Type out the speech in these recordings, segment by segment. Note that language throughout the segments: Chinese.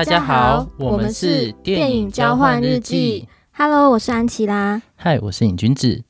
大家好，我们是电影交换日记。Hello，我是安琪拉。嗨，我是尹君子。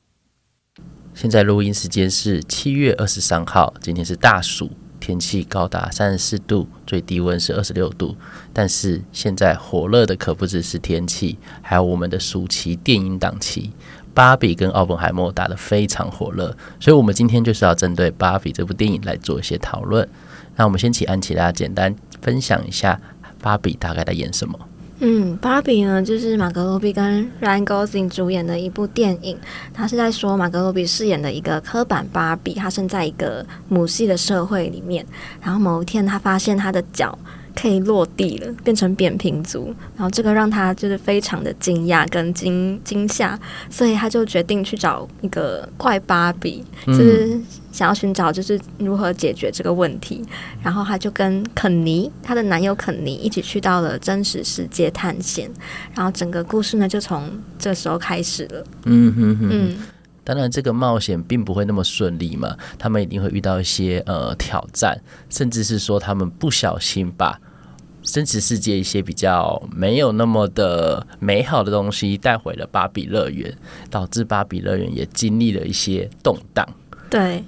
现在录音时间是七月二十三号，今天是大暑，天气高达三十四度，最低温是二十六度。但是现在火热的可不只是天气，还有我们的暑期电影档期。芭比跟奥本海默打得非常火热，所以我们今天就是要针对芭比这部电影来做一些讨论。那我们先请安琪拉简单分享一下芭比大概在演什么。嗯，芭比呢，就是马格罗比跟 Ryan Gosling 主演的一部电影。他是在说马格罗比饰演的一个刻板芭比，他生在一个母系的社会里面，然后某一天他发现他的脚。可以落地了，变成扁平足，然后这个让他就是非常的惊讶跟惊惊吓，所以他就决定去找一个怪芭比，就是想要寻找就是如何解决这个问题。然后他就跟肯尼，他的男友肯尼一起去到了真实世界探险，然后整个故事呢就从这时候开始了。嗯哼哼，嗯。当然，这个冒险并不会那么顺利嘛，他们一定会遇到一些呃挑战，甚至是说他们不小心把真实世界一些比较没有那么的美好的东西带回了芭比乐园，导致芭比乐园也经历了一些动荡。对，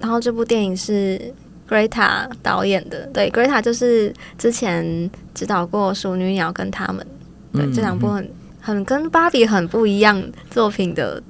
然后这部电影是 Greta 导演的，对，Greta 就是之前指导过《淑女鸟》跟他们，对，嗯、这两部很很跟芭比很不一样作品的。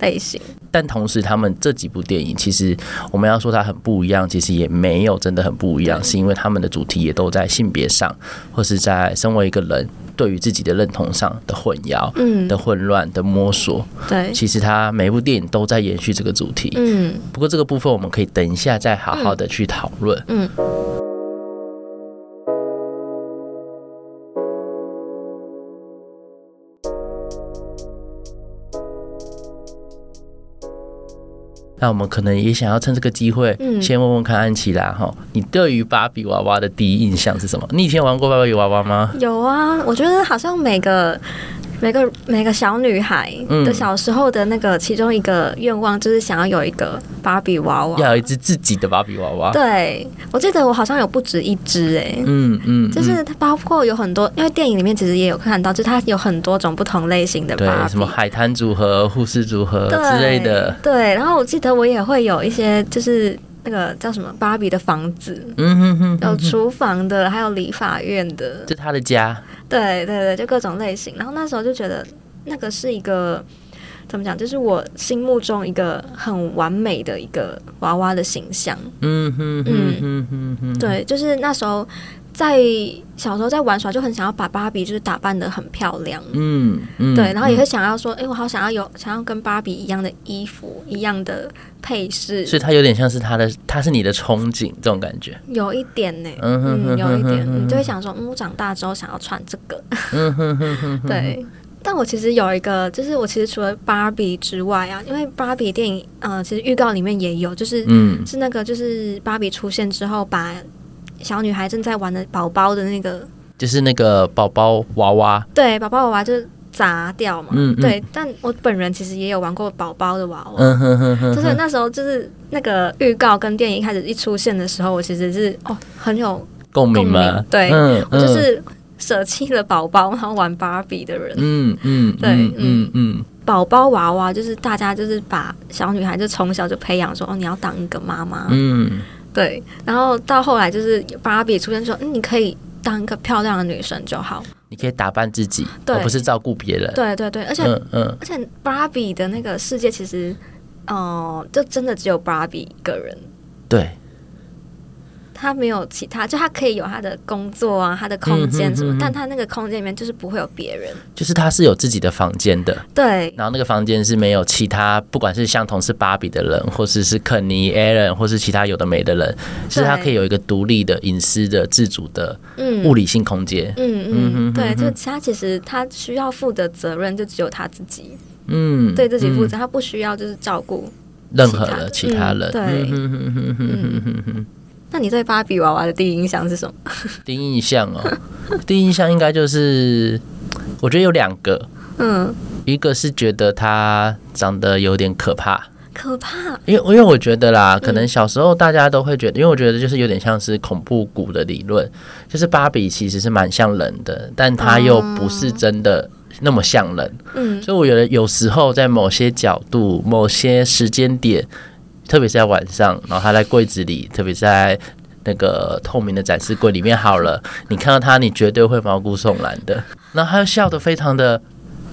类型，但同时，他们这几部电影其实我们要说它很不一样，其实也没有真的很不一样，是因为他们的主题也都在性别上，或是在身为一个人对于自己的认同上的混淆、嗯，的混乱的摸索。对，其实他每部电影都在延续这个主题。嗯，不过这个部分我们可以等一下再好好的去讨论。嗯。那我们可能也想要趁这个机会，先问问看安琪拉哈，你对于芭比娃娃的第一印象是什么？你以前玩过芭比娃娃吗？有啊，我觉得好像每个。每个每个小女孩的小时候的那个其中一个愿望，就是想要有一个芭比娃娃，要有一只自己的芭比娃娃。对，我记得我好像有不止一只哎、欸，嗯嗯，就是它包括有很多，因为电影里面其实也有看到，就是它有很多种不同类型的芭比，什么海滩组合、护士组合之类的。对，然后我记得我也会有一些，就是。那个叫什么芭比的房子，嗯哼哼，有厨房的，还有理发院的，就他的家。对对对，就各种类型。然后那时候就觉得，那个是一个怎么讲，就是我心目中一个很完美的一个娃娃的形象。嗯哼嗯哼哼，对，就是那时候。在小时候在玩耍，就很想要把芭比就是打扮的很漂亮，嗯，嗯对，然后也会想要说，哎、嗯欸，我好想要有想要跟芭比一样的衣服，一样的配饰，所以它有点像是他的，他是你的憧憬这种感觉，有一点呢，嗯哼，嗯，有一点，你就会想说，嗯，我长大之后想要穿这个，嗯哼哼 哼，对，但我其实有一个，就是我其实除了芭比之外啊，因为芭比电影，呃，其实预告里面也有，就是，嗯，是那个就是芭比出现之后把。小女孩正在玩的宝宝的那个，就是那个宝宝娃娃。对，宝宝娃娃就是砸掉嘛。嗯，嗯，对。但我本人其实也有玩过宝宝的娃娃。嗯哼哼哼。就是那时候，就是那个预告跟电影开始一出现的时候，我其实是哦很有共鸣嘛。对，嗯，我就是舍弃了宝宝，然后玩芭比的人。嗯嗯，对，嗯嗯。宝宝娃娃就是大家就是把小女孩就从小就培养说哦，你要当一个妈妈。嗯。对，然后到后来就是芭比出现说，嗯，你可以当一个漂亮的女生就好，你可以打扮自己，对，而不是照顾别人。对对对，而且嗯，嗯，而且芭比的那个世界其实，哦、呃，就真的只有芭比一个人。对。他没有其他，就他可以有他的工作啊，他的空间什么，嗯、哼哼哼，但他那个空间里面就是不会有别人，就是他是有自己的房间的，对。然后那个房间是没有其他，不管是相同是芭比的人，或者是，是肯尼、Ellen，或是其他有的没的人，就是他可以有一个独立的、隐私的、自主的物理性空间。嗯嗯嗯，对，就他其实他需要负的责任就只有他自己，嗯，对自己负责，他不需要就是照顾任何的其他人。对。那你对芭比娃娃的第一印象是什么？第一印象哦，第一印象应该就是，我觉得有两个，嗯，一个是觉得她长得有点可怕，可怕。因为因为我觉得啦，可能小时候大家都会觉得，嗯、因为我觉得就是有点像是恐怖谷的理论，就是芭比其实是蛮像人的，但她又不是真的那么像人。嗯，所以我觉得有时候在某些角度、某些时间点，特别是在晚上，然后他在柜子里，特别是在那个透明的展示柜里面，好了，你看到他，你绝对会毛骨悚然的。然后他又笑得非常的。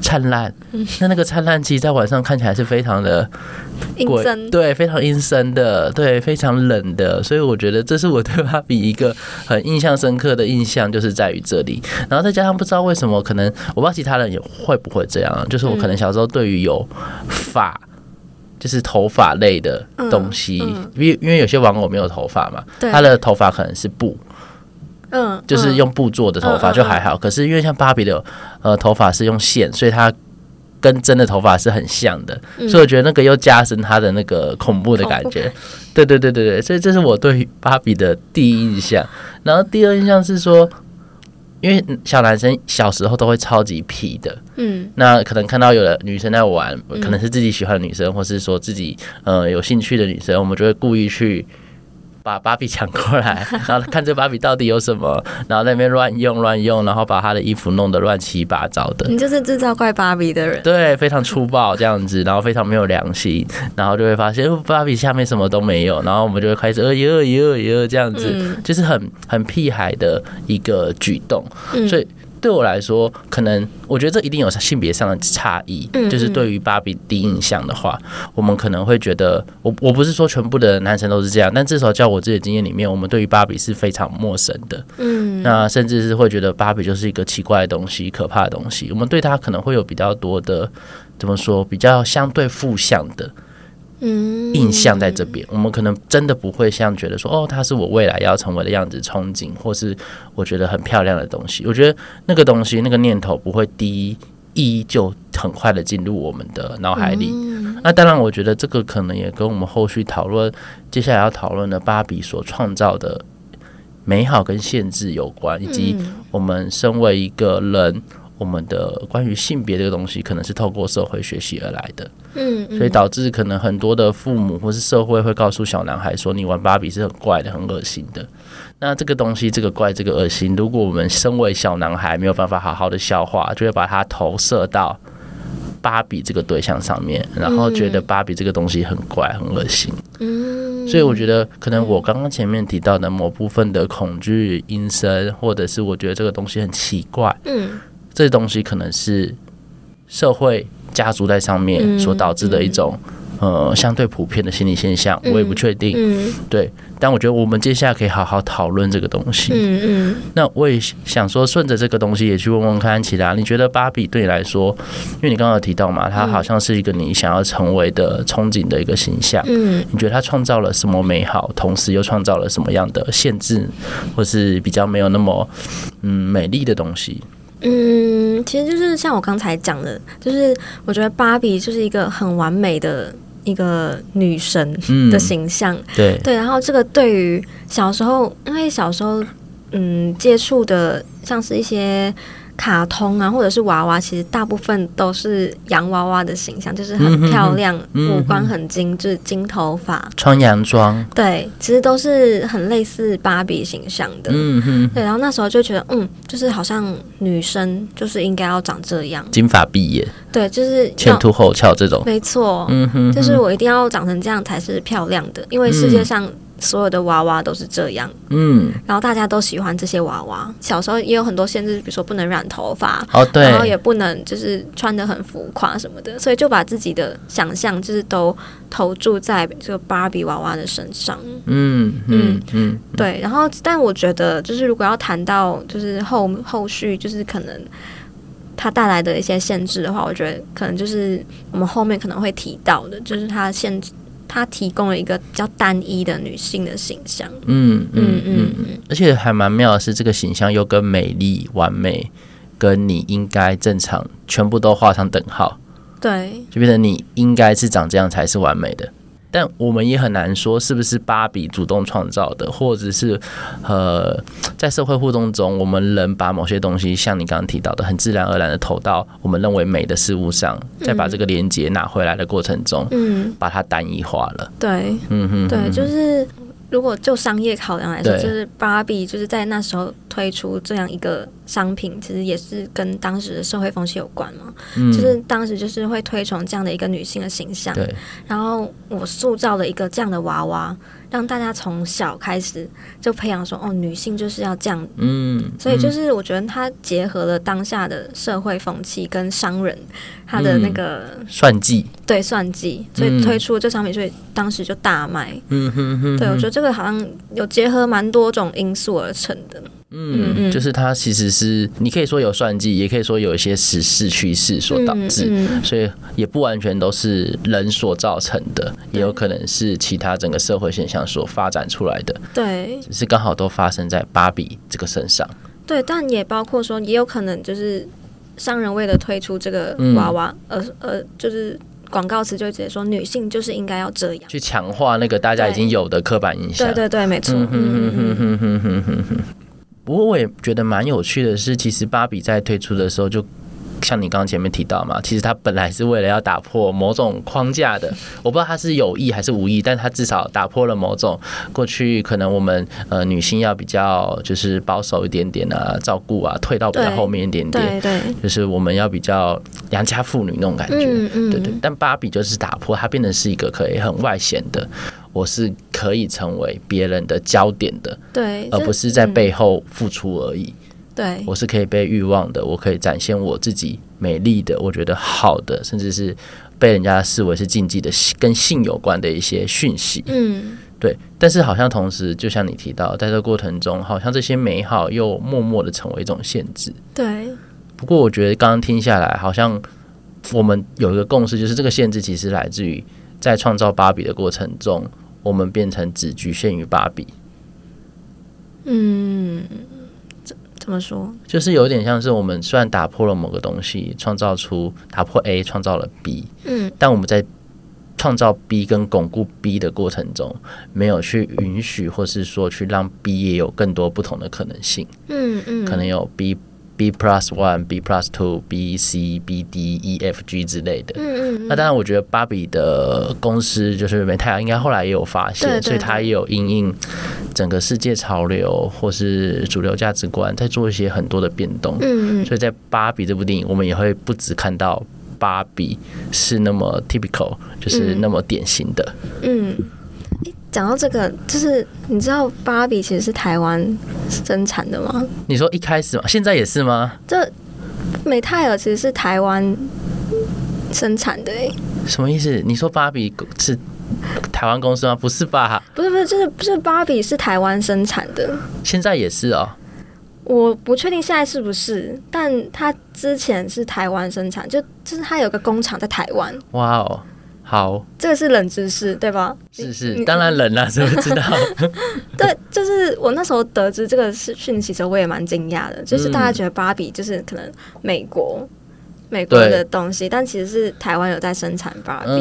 灿烂，那那个灿烂其实在晚上看起来是非常的阴森，对，非常阴森的，对，非常冷的，所以我觉得这是我对芭比一个很印象深刻的印象，就是在于这里。然后再加上不知道为什么，可能我不知道其他人也会不会这样，就是我可能小时候对于有发，就是头发类的东西，因为因为有些玩偶没有头发嘛，他的头发可能是布。嗯，就是用布做的头发就还好，可是因为像芭比的呃头发是用线，所以它跟真的头发是很像的，所以我觉得那个又加深它的那个恐怖的感觉。对对对对对，所以这是我对芭比的第一印象。然后第二印象是说，因为小男生小时候都会超级皮的，嗯，那可能看到有的女生在玩，可能是自己喜欢的女生，或是说自己呃有兴趣的女生，我们就会故意去。把芭比抢过来，然后看这芭比到底有什么，然后在那边乱用乱用，然后把她的衣服弄得乱七八糟的。你就是制造怪芭比的人，对，非常粗暴这样子，然后非常没有良心，然后就会发现芭比下面什么都没有，然后我们就会开始呃哟哟哟这样子，嗯、就是很很屁孩的一个举动，嗯、所以。对我来说，可能我觉得这一定有性别上的差异。嗯嗯，就是对于芭比第一印象的话，我们可能会觉得，我我不是说全部的男生都是这样，但至少在我自己的经验里面，我们对于芭比是非常陌生的。嗯，那甚至是会觉得芭比就是一个奇怪的东西、可怕的东西。我们对它可能会有比较多的，怎么说，比较相对负向的。嗯，印象在这边，我们可能真的不会像觉得说，哦，它是我未来要成为的样子，憧憬，或是我觉得很漂亮的东西。我觉得那个东西，那个念头不会第一就很快的进入我们的脑海里。那当然，我觉得这个可能也跟我们后续讨论接下来要讨论的芭比所创造的美好跟限制有关，以及我们身为一个人。我们的关于性别这个东西，可能是透过社会学习而来的，嗯，所以导致可能很多的父母或是社会会告诉小男孩说，你玩芭比是很怪的、很恶心的。那这个东西，这个怪、这个恶心，如果我们身为小男孩没有办法好好的消化，就会把它投射到芭比这个对象上面，然后觉得芭比这个东西很怪、很恶心。嗯，所以我觉得，可能我刚刚前面提到的某部分的恐惧、阴森，或者是我觉得这个东西很奇怪，嗯。这东西可能是社会家族在上面所导致的一种呃相对普遍的心理现象，我也不确定。对，但我觉得我们接下来可以好好讨论这个东西。嗯嗯。那我也想说，顺着这个东西也去问问看其他，你觉得芭比对你来说，因为你刚刚有提到嘛，它好像是一个你想要成为的憧憬的一个形象。嗯。你觉得它创造了什么美好，同时又创造了什么样的限制，或是比较没有那么嗯美丽的东西？嗯，其实就是像我刚才讲的，就是我觉得芭比就是一个很完美的一个女神的形象，嗯、对对。然后这个对于小时候，因为小时候嗯接触的像是一些。卡通啊，或者是娃娃，其实大部分都是洋娃娃的形象，就是很漂亮，嗯、五官很精致，金头发，穿洋装，对，其实都是很类似芭比形象的。嗯哼，对，然后那时候就觉得，嗯，就是好像女生就是应该要长这样，金发碧眼，对，就是前凸后翘这种，没错，嗯哼，就是我一定要长成这样才是漂亮的，因为世界上。所有的娃娃都是这样，嗯，然后大家都喜欢这些娃娃。小时候也有很多限制，比如说不能染头发，哦，对，然后也不能就是穿的很浮夸什么的，所以就把自己的想象就是都投注在这个芭比娃娃的身上，嗯嗯嗯，对。然后，但我觉得就是如果要谈到就是后后续就是可能它带来的一些限制的话，我觉得可能就是我们后面可能会提到的，就是它限制。他提供了一个比较单一的女性的形象，嗯嗯嗯。嗯，而且还蛮妙的是，这个形象又跟美丽、完美，跟你应该正常，全部都画上等号，对，就变成你应该是长这样才是完美的，但我们也很难说是不是芭比主动创造的，或者是呃，在社会互动中，我们人把某些东西，像你刚刚提到的，很自然而然的投到我们认为美的事物上，再把这个连接拿回来的过程中，嗯，把它单一化了。对，嗯哼，对，就是。如果就商业考量来说，就是芭比就是在那时候推出这样一个商品，其实也是跟当时的社会风气有关嘛。嗯，就是当时就是会推崇这样的一个女性的形象。对，然后我塑造了一个这样的娃娃。让大家从小开始就培养说，哦，女性就是要这样，嗯，嗯，所以就是我觉得它结合了当下的社会风气跟商人他的那个、嗯、算计，对算计，所以推出这商品，所以当时就大卖。嗯哼哼，对，我觉得这个好像有结合蛮多种因素而成的。嗯，嗯，就是它其实是你可以说有算计，也可以说有一些时事趋势所导致，嗯嗯、所以也不完全都是人所造成的，也有可能是其他整个社会现象所发展出来的。对，只是刚好都发生在芭比这个身上。对，但也包括说，也有可能就是商人为了推出这个娃娃，而、嗯、而就是广告词就直接说女性就是应该要这样，去强化那个大家已经有的刻板印象。对对对，没错。嗯嗯嗯嗯嗯嗯嗯。不过我也觉得蛮有趣的是，其实芭比在推出的时候，就像你刚刚前面提到嘛，其实他本来是为了要打破某种框架的。我不知道他是有意还是无意，但他至少打破了某种过去可能我们呃女性要比较就是保守一点点啊，照顾啊，退到比较后面一点点，对对，就是我们要比较良家妇女那种感觉，嗯嗯，对对。但芭比就是打破，它变成是一个可以很外显的。我是可以成为别人的焦点的，对，而不是在背后付出而已。对，我是可以被欲望的，我可以展现我自己美丽的，我觉得好的，甚至是被人家视为是禁忌的，跟性有关的一些讯息。嗯，对。但是好像同时，就像你提到，在这个过程中，好像这些美好又默默的成为一种限制。对。不过我觉得刚刚听下来，好像我们有一个共识，就是这个限制其实来自于在创造芭比的过程中。我们变成只局限于芭比，嗯，怎怎么说？就是有点像是我们虽然打破了某个东西，创造出打破 A，创造了 B，嗯，但我们在创造 B 跟巩固 B 的过程中，没有去允许或是说去让 B 也有更多不同的可能性，嗯嗯，可能有 B。B plus one, B plus two, B C B D E F G 之类的。嗯嗯嗯。那当然，我觉得芭比的公司就是美泰，应该后来也有发现，所以它也有因应整个世界潮流或是主流价值观，在做一些很多的变动。嗯嗯。所以在芭比这部电影，我们也会不只看到芭比是那么 typical，就是那么典型的。嗯。嗯讲到这个，就是你知道芭比其实是台湾生产的吗？你说一开始吗？现在也是吗？这美泰尔其实是台湾生产的诶。什么意思？你说芭比是台湾公司吗？不是吧？不是不是，就是不是芭比是台湾生产的。现在也是哦。我不确定现在是不是，但他之前是台湾生产，就就是他有个工厂在台湾。哇哦。好，这个是冷知识，对吧？是是，当然冷了，怎么知道？对，就是我那时候得知这个是讯息的时候，我也蛮惊讶的。就是大家觉得芭比就是可能美国美国的东西，但其实是台湾有在生产芭比。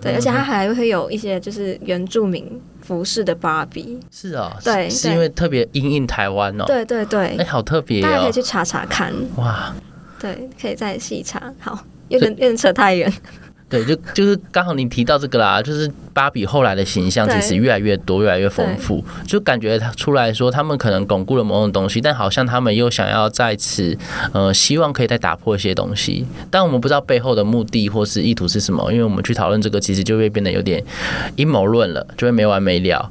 对，而且它还会有一些就是原住民服饰的芭比。是啊，对，是因为特别因应台湾哦。对对对，哎，好特别，大家可以去查查看。哇，对，可以再细查。好，有点有点扯太远。对，就就是刚好你提到这个啦，就是芭比后来的形象其实越来越多，越来越丰富，就感觉他出来说他们可能巩固了某种东西，但好像他们又想要在此，呃，希望可以再打破一些东西，但我们不知道背后的目的或是意图是什么，因为我们去讨论这个，其实就会变得有点阴谋论了，就会没完没了。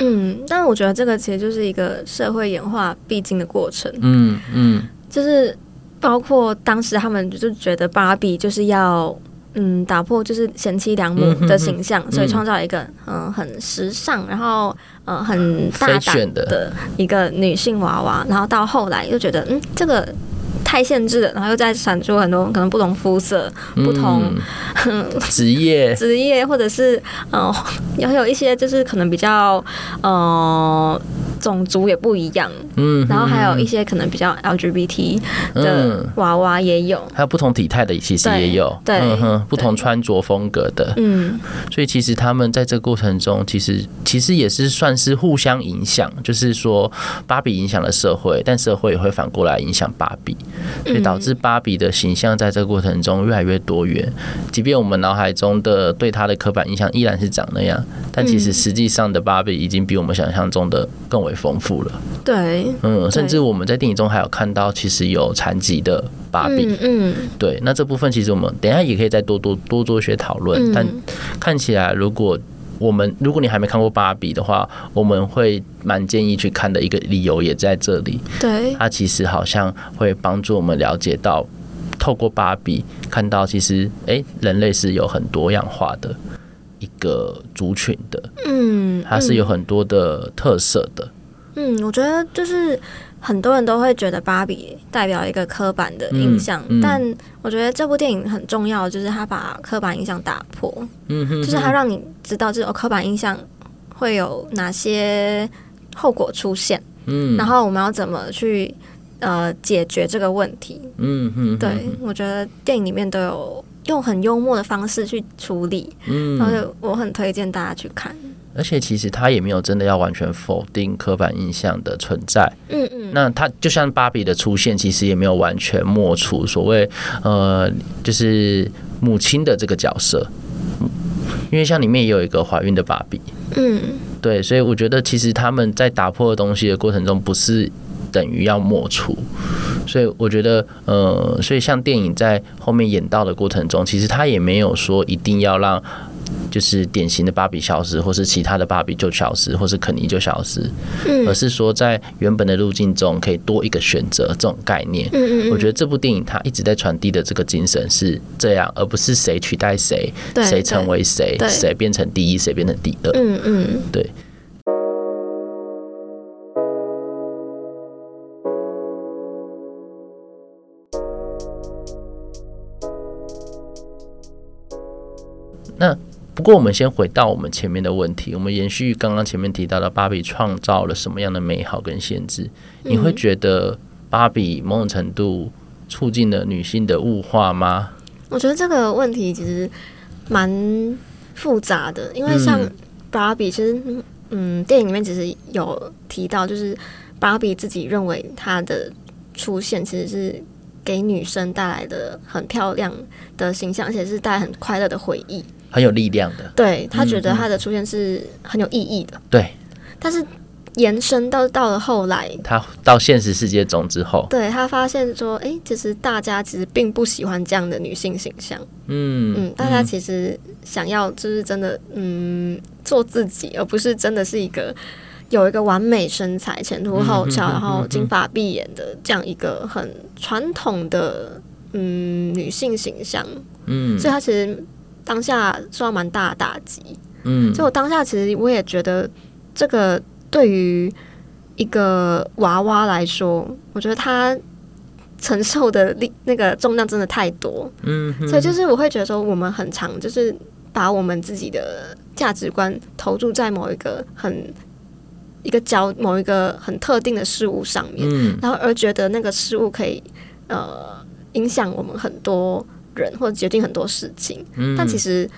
嗯，但我觉得这个其实就是一个社会演化必经的过程。嗯嗯，就是包括当时他们就觉得芭比就是要。嗯，打破就是贤妻良母的形象，嗯、所以创造一个嗯、呃、很时尚，然后呃很大胆的一个女性娃娃，然后到后来又觉得嗯这个太限制了，然后又再产出很多可能不同肤色、不同 职业、职业或者是嗯、呃、有有一些就是可能比较呃种族也不一样，嗯，然后还有一些可能比较 LGBT 的娃娃也有，还有不同体态的其实也有，对，嗯哼，不同穿着风格的，嗯，所以其实他们在这个过程中，其实其实也是算是互相影响，就是说芭比影响了社会，但社会也会反过来影响芭比，所以导致芭比的形象在这个过程中越来越多元，即便我们脑海中的对她的刻板印象依然是长那样，但其实实际上的芭比已经比我们想象中的更为丰富了。对，嗯，甚至我们在电影中还有看到，其实有残疾的芭比。嗯，嗯，对，那这部分其实我们等一下也可以再多多多做一些讨论。但看起来，如果我们如果你还没看过芭比的话，我们会蛮建议去看的一个理由也在这里。对，它其实好像会帮助我们了解到，透过芭比看到，其实哎、欸，人类是有很多样化的一个族群的。嗯，它是有很多的特色的。嗯，我觉得就是很多人都会觉得芭比代表一个刻板的印象，嗯嗯、但我觉得这部电影很重要，就是它把刻板印象打破。嗯哼，哼，就是它让你知道这种刻板印象会有哪些后果出现。嗯，然后我们要怎么去呃解决这个问题。嗯对，我觉得电影里面都有用很幽默的方式去处理。嗯，然后我很推荐大家去看。而且其实他也没有真的要完全否定刻板印象的存在，嗯嗯。那他就像芭比的出现，其实也没有完全抹除所谓呃，就是母亲的这个角色，因为像里面也有一个怀孕的芭比，嗯，对。所以我觉得其实他们在打破东西的过程中，不是等于要抹除。所以我觉得，呃，所以像电影在后面演到的过程中，其实他也没有说一定要让。就是典型的芭比消失，或是其他的芭比就消失，或是肯尼就消失，嗯，而是说在原本的路径中可以多一个选择这种概念。嗯嗯，我觉得这部电影它一直在传递的这个精神是这样，而不是谁取代谁，谁成为谁，谁变成第一，谁变成第二。嗯嗯，对。那。不过，我们先回到我们前面的问题，我们延续刚刚前面提到的芭比创造了什么样的美好跟限制？你会觉得芭比某种程度促进了女性的物化吗？我觉得这个问题其实蛮复杂的，因为像芭比，其实嗯，电影里面其实有提到，就是芭比自己认为她的出现其实是给女生带来的很漂亮的形象，而且是带来很快乐的回忆。很有力量的，对，他觉得他的出现是很有意义的，对。但是延伸到到了后来，他到现实世界中之后，对，他发现说，哎、欸，其实大家其实并不喜欢这样的女性形象，嗯嗯，大家其实想要就是真的，嗯，做自己，而不是真的是一个有一个完美身材、前凸后翘，然后金发碧眼的这样一个很传统的嗯女性形象，嗯，所以她其实。当下受到蛮大的打击，嗯，所以我当下其实我也觉得，这个对于一个娃娃来说，我觉得他承受的力那个重量真的太多，嗯，所以就是我会觉得说，我们很常就是把我们自己的价值观投注在某一个很一个焦某一个很特定的事物上面，嗯，然后而觉得那个事物可以呃影响我们很多。人或者决定很多事情，嗯、但其实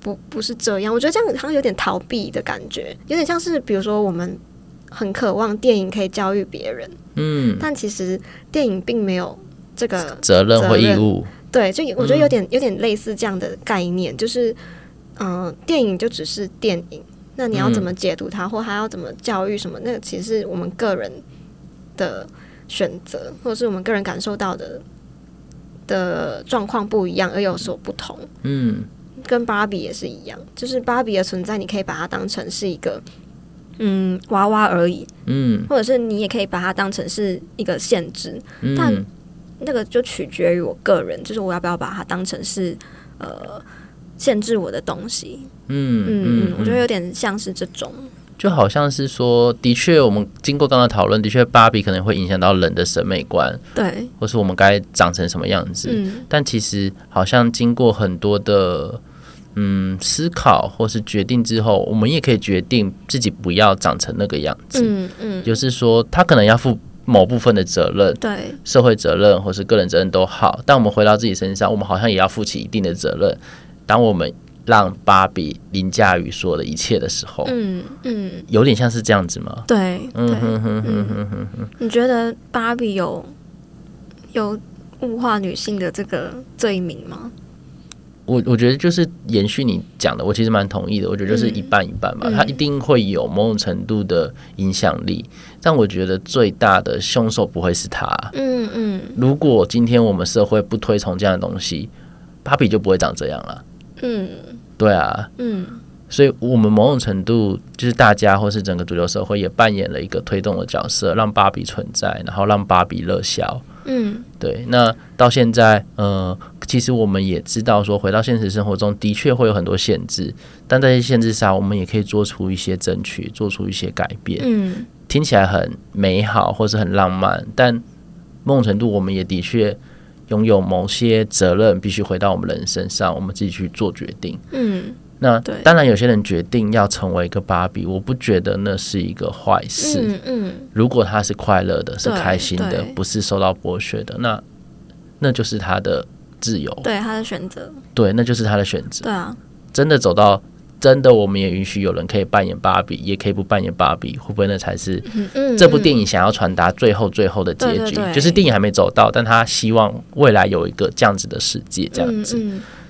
不不是这样。我觉得这样好像有点逃避的感觉，有点像是比如说我们很渴望电影可以教育别人，嗯，但其实电影并没有这个责任或义务。对，就我觉得有点有点类似这样的概念，就是嗯、呃，电影就只是电影，那你要怎么解读它，或还要怎么教育什么？那个其实是我们个人的选择，或者是我们个人感受到的。的状况不一样而有所不同，嗯，跟芭比也是一样，就是芭比的存在，你可以把它当成是一个嗯娃娃而已，嗯，或者是你也可以把它当成是一个限制，嗯，但那个就取决于我个人，就是我要不要把它当成是呃限制我的东西，嗯嗯嗯，我觉得有点像是这种。就好像是说，的确，我们经过刚刚讨论，的确，芭比可能会影响到人的审美观，对，或是我们该长成什么样子。嗯，但其实好像经过很多的嗯思考或是决定之后，我们也可以决定自己不要长成那个样子。嗯嗯，就是说他可能要负某部分的责任，对，社会责任或是个人责任都好。但我们回到自己身上，我们好像也要负起一定的责任。当我们让芭比凌驾于所有的一切的时候，嗯嗯，有点像是这样子吗？对，嗯哼哼哼哼哼哼。你觉得芭比有有物化女性的这个罪名吗？我我觉得就是延续你讲的，我其实蛮同意的。我觉得就是一半一半吧，它一定会有某种程度的影响力，但我觉得最大的凶手不会是他。嗯嗯，如果今天我们社会不推崇这样的东西，芭比就不会长这样了。嗯，对啊，嗯，所以我们某种程度就是大家或是整个主流社会也扮演了一个推动的角色，让芭比存在，然后让芭比热销。嗯，对，那到现在，呃，其实我们也知道，说回到现实生活中的确会有很多限制，但在这些限制下，我们也可以做出一些争取，做出一些改变。嗯，听起来很美好，或是很浪漫，但某种程度，我们也的确拥有某些责任，必须回到我们人身上，我们自己去做决定。嗯。那当然，有些人决定要成为一个芭比，我不觉得那是一个坏事。嗯嗯，如果他是快乐的，是开心的，不是受到剥削的，那那就是他的自由，对他的选择，对，那就是他的选择。对啊，真的走到真的，我们也允许有人可以扮演芭比，也可以不扮演芭比，会不会那才是这部电影想要传达最后最后的结局？就是电影还没走到，但他希望未来有一个这样子的世界，这样子。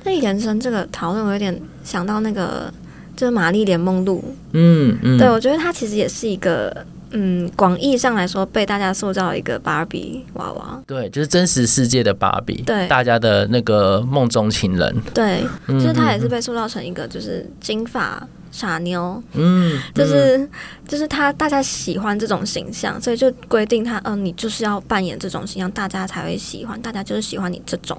那延伸这个讨论，我有点想到那个，就是《玛丽莲梦露》。嗯嗯，对，我觉得他其实也是一个，嗯，广义上来说被大家塑造一个芭比娃娃。对，就是真实世界的芭比。对，大家的那个梦中情人。对，就是他也是被塑造成一个，就是金发傻妞。嗯，就是就是他，大家喜欢这种形象，所以就规定他，嗯、呃，你就是要扮演这种形象，大家才会喜欢。大家就是喜欢你这种。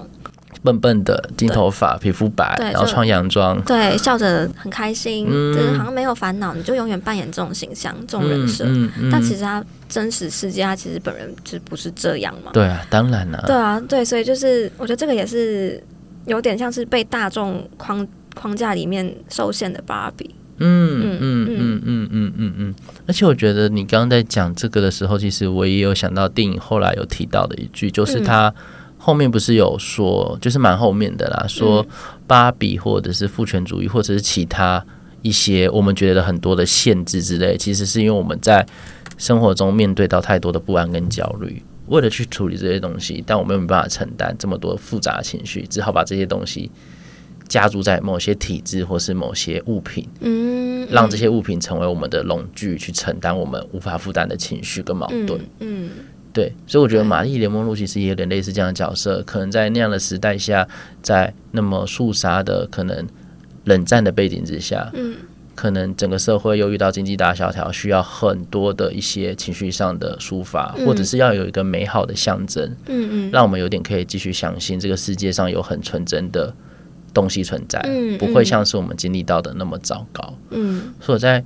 笨笨的金头发，皮肤白，然后穿洋装，对，笑着很开心，就是好像没有烦恼，你就永远扮演这种形象、这种人设。但其实他真实世界，他其实本人就不是这样嘛。对啊，当然了。对啊，对，所以就是我觉得这个也是有点像是被大众框框架里面受限的芭比。嗯嗯嗯嗯嗯嗯嗯嗯。而且我觉得你刚刚在讲这个的时候，其实我也有想到电影后来有提到的一句，就是他。后面不是有说，就是蛮后面的啦，说芭比或者是父权主义，或者是其他一些我们觉得很多的限制之类，其实是因为我们在生活中面对到太多的不安跟焦虑，为了去处理这些东西，但我们没有办法承担这么多复杂的情绪，只好把这些东西加注在某些体制或是某些物品，嗯，让这些物品成为我们的笼具，去承担我们无法负担的情绪跟矛盾，嗯。对，所以我觉得玛丽莲梦露其实也有点类似这样的角色，可能在那样的时代下，在那么肃杀的可能冷战的背景之下，嗯，可能整个社会又遇到经济大萧条，需要很多的一些情绪上的抒发，或者是要有一个美好的象征，嗯嗯，让我们有点可以继续相信这个世界上有很纯真的东西存在，嗯，不会像是我们经历到的那么糟糕，嗯，所以我在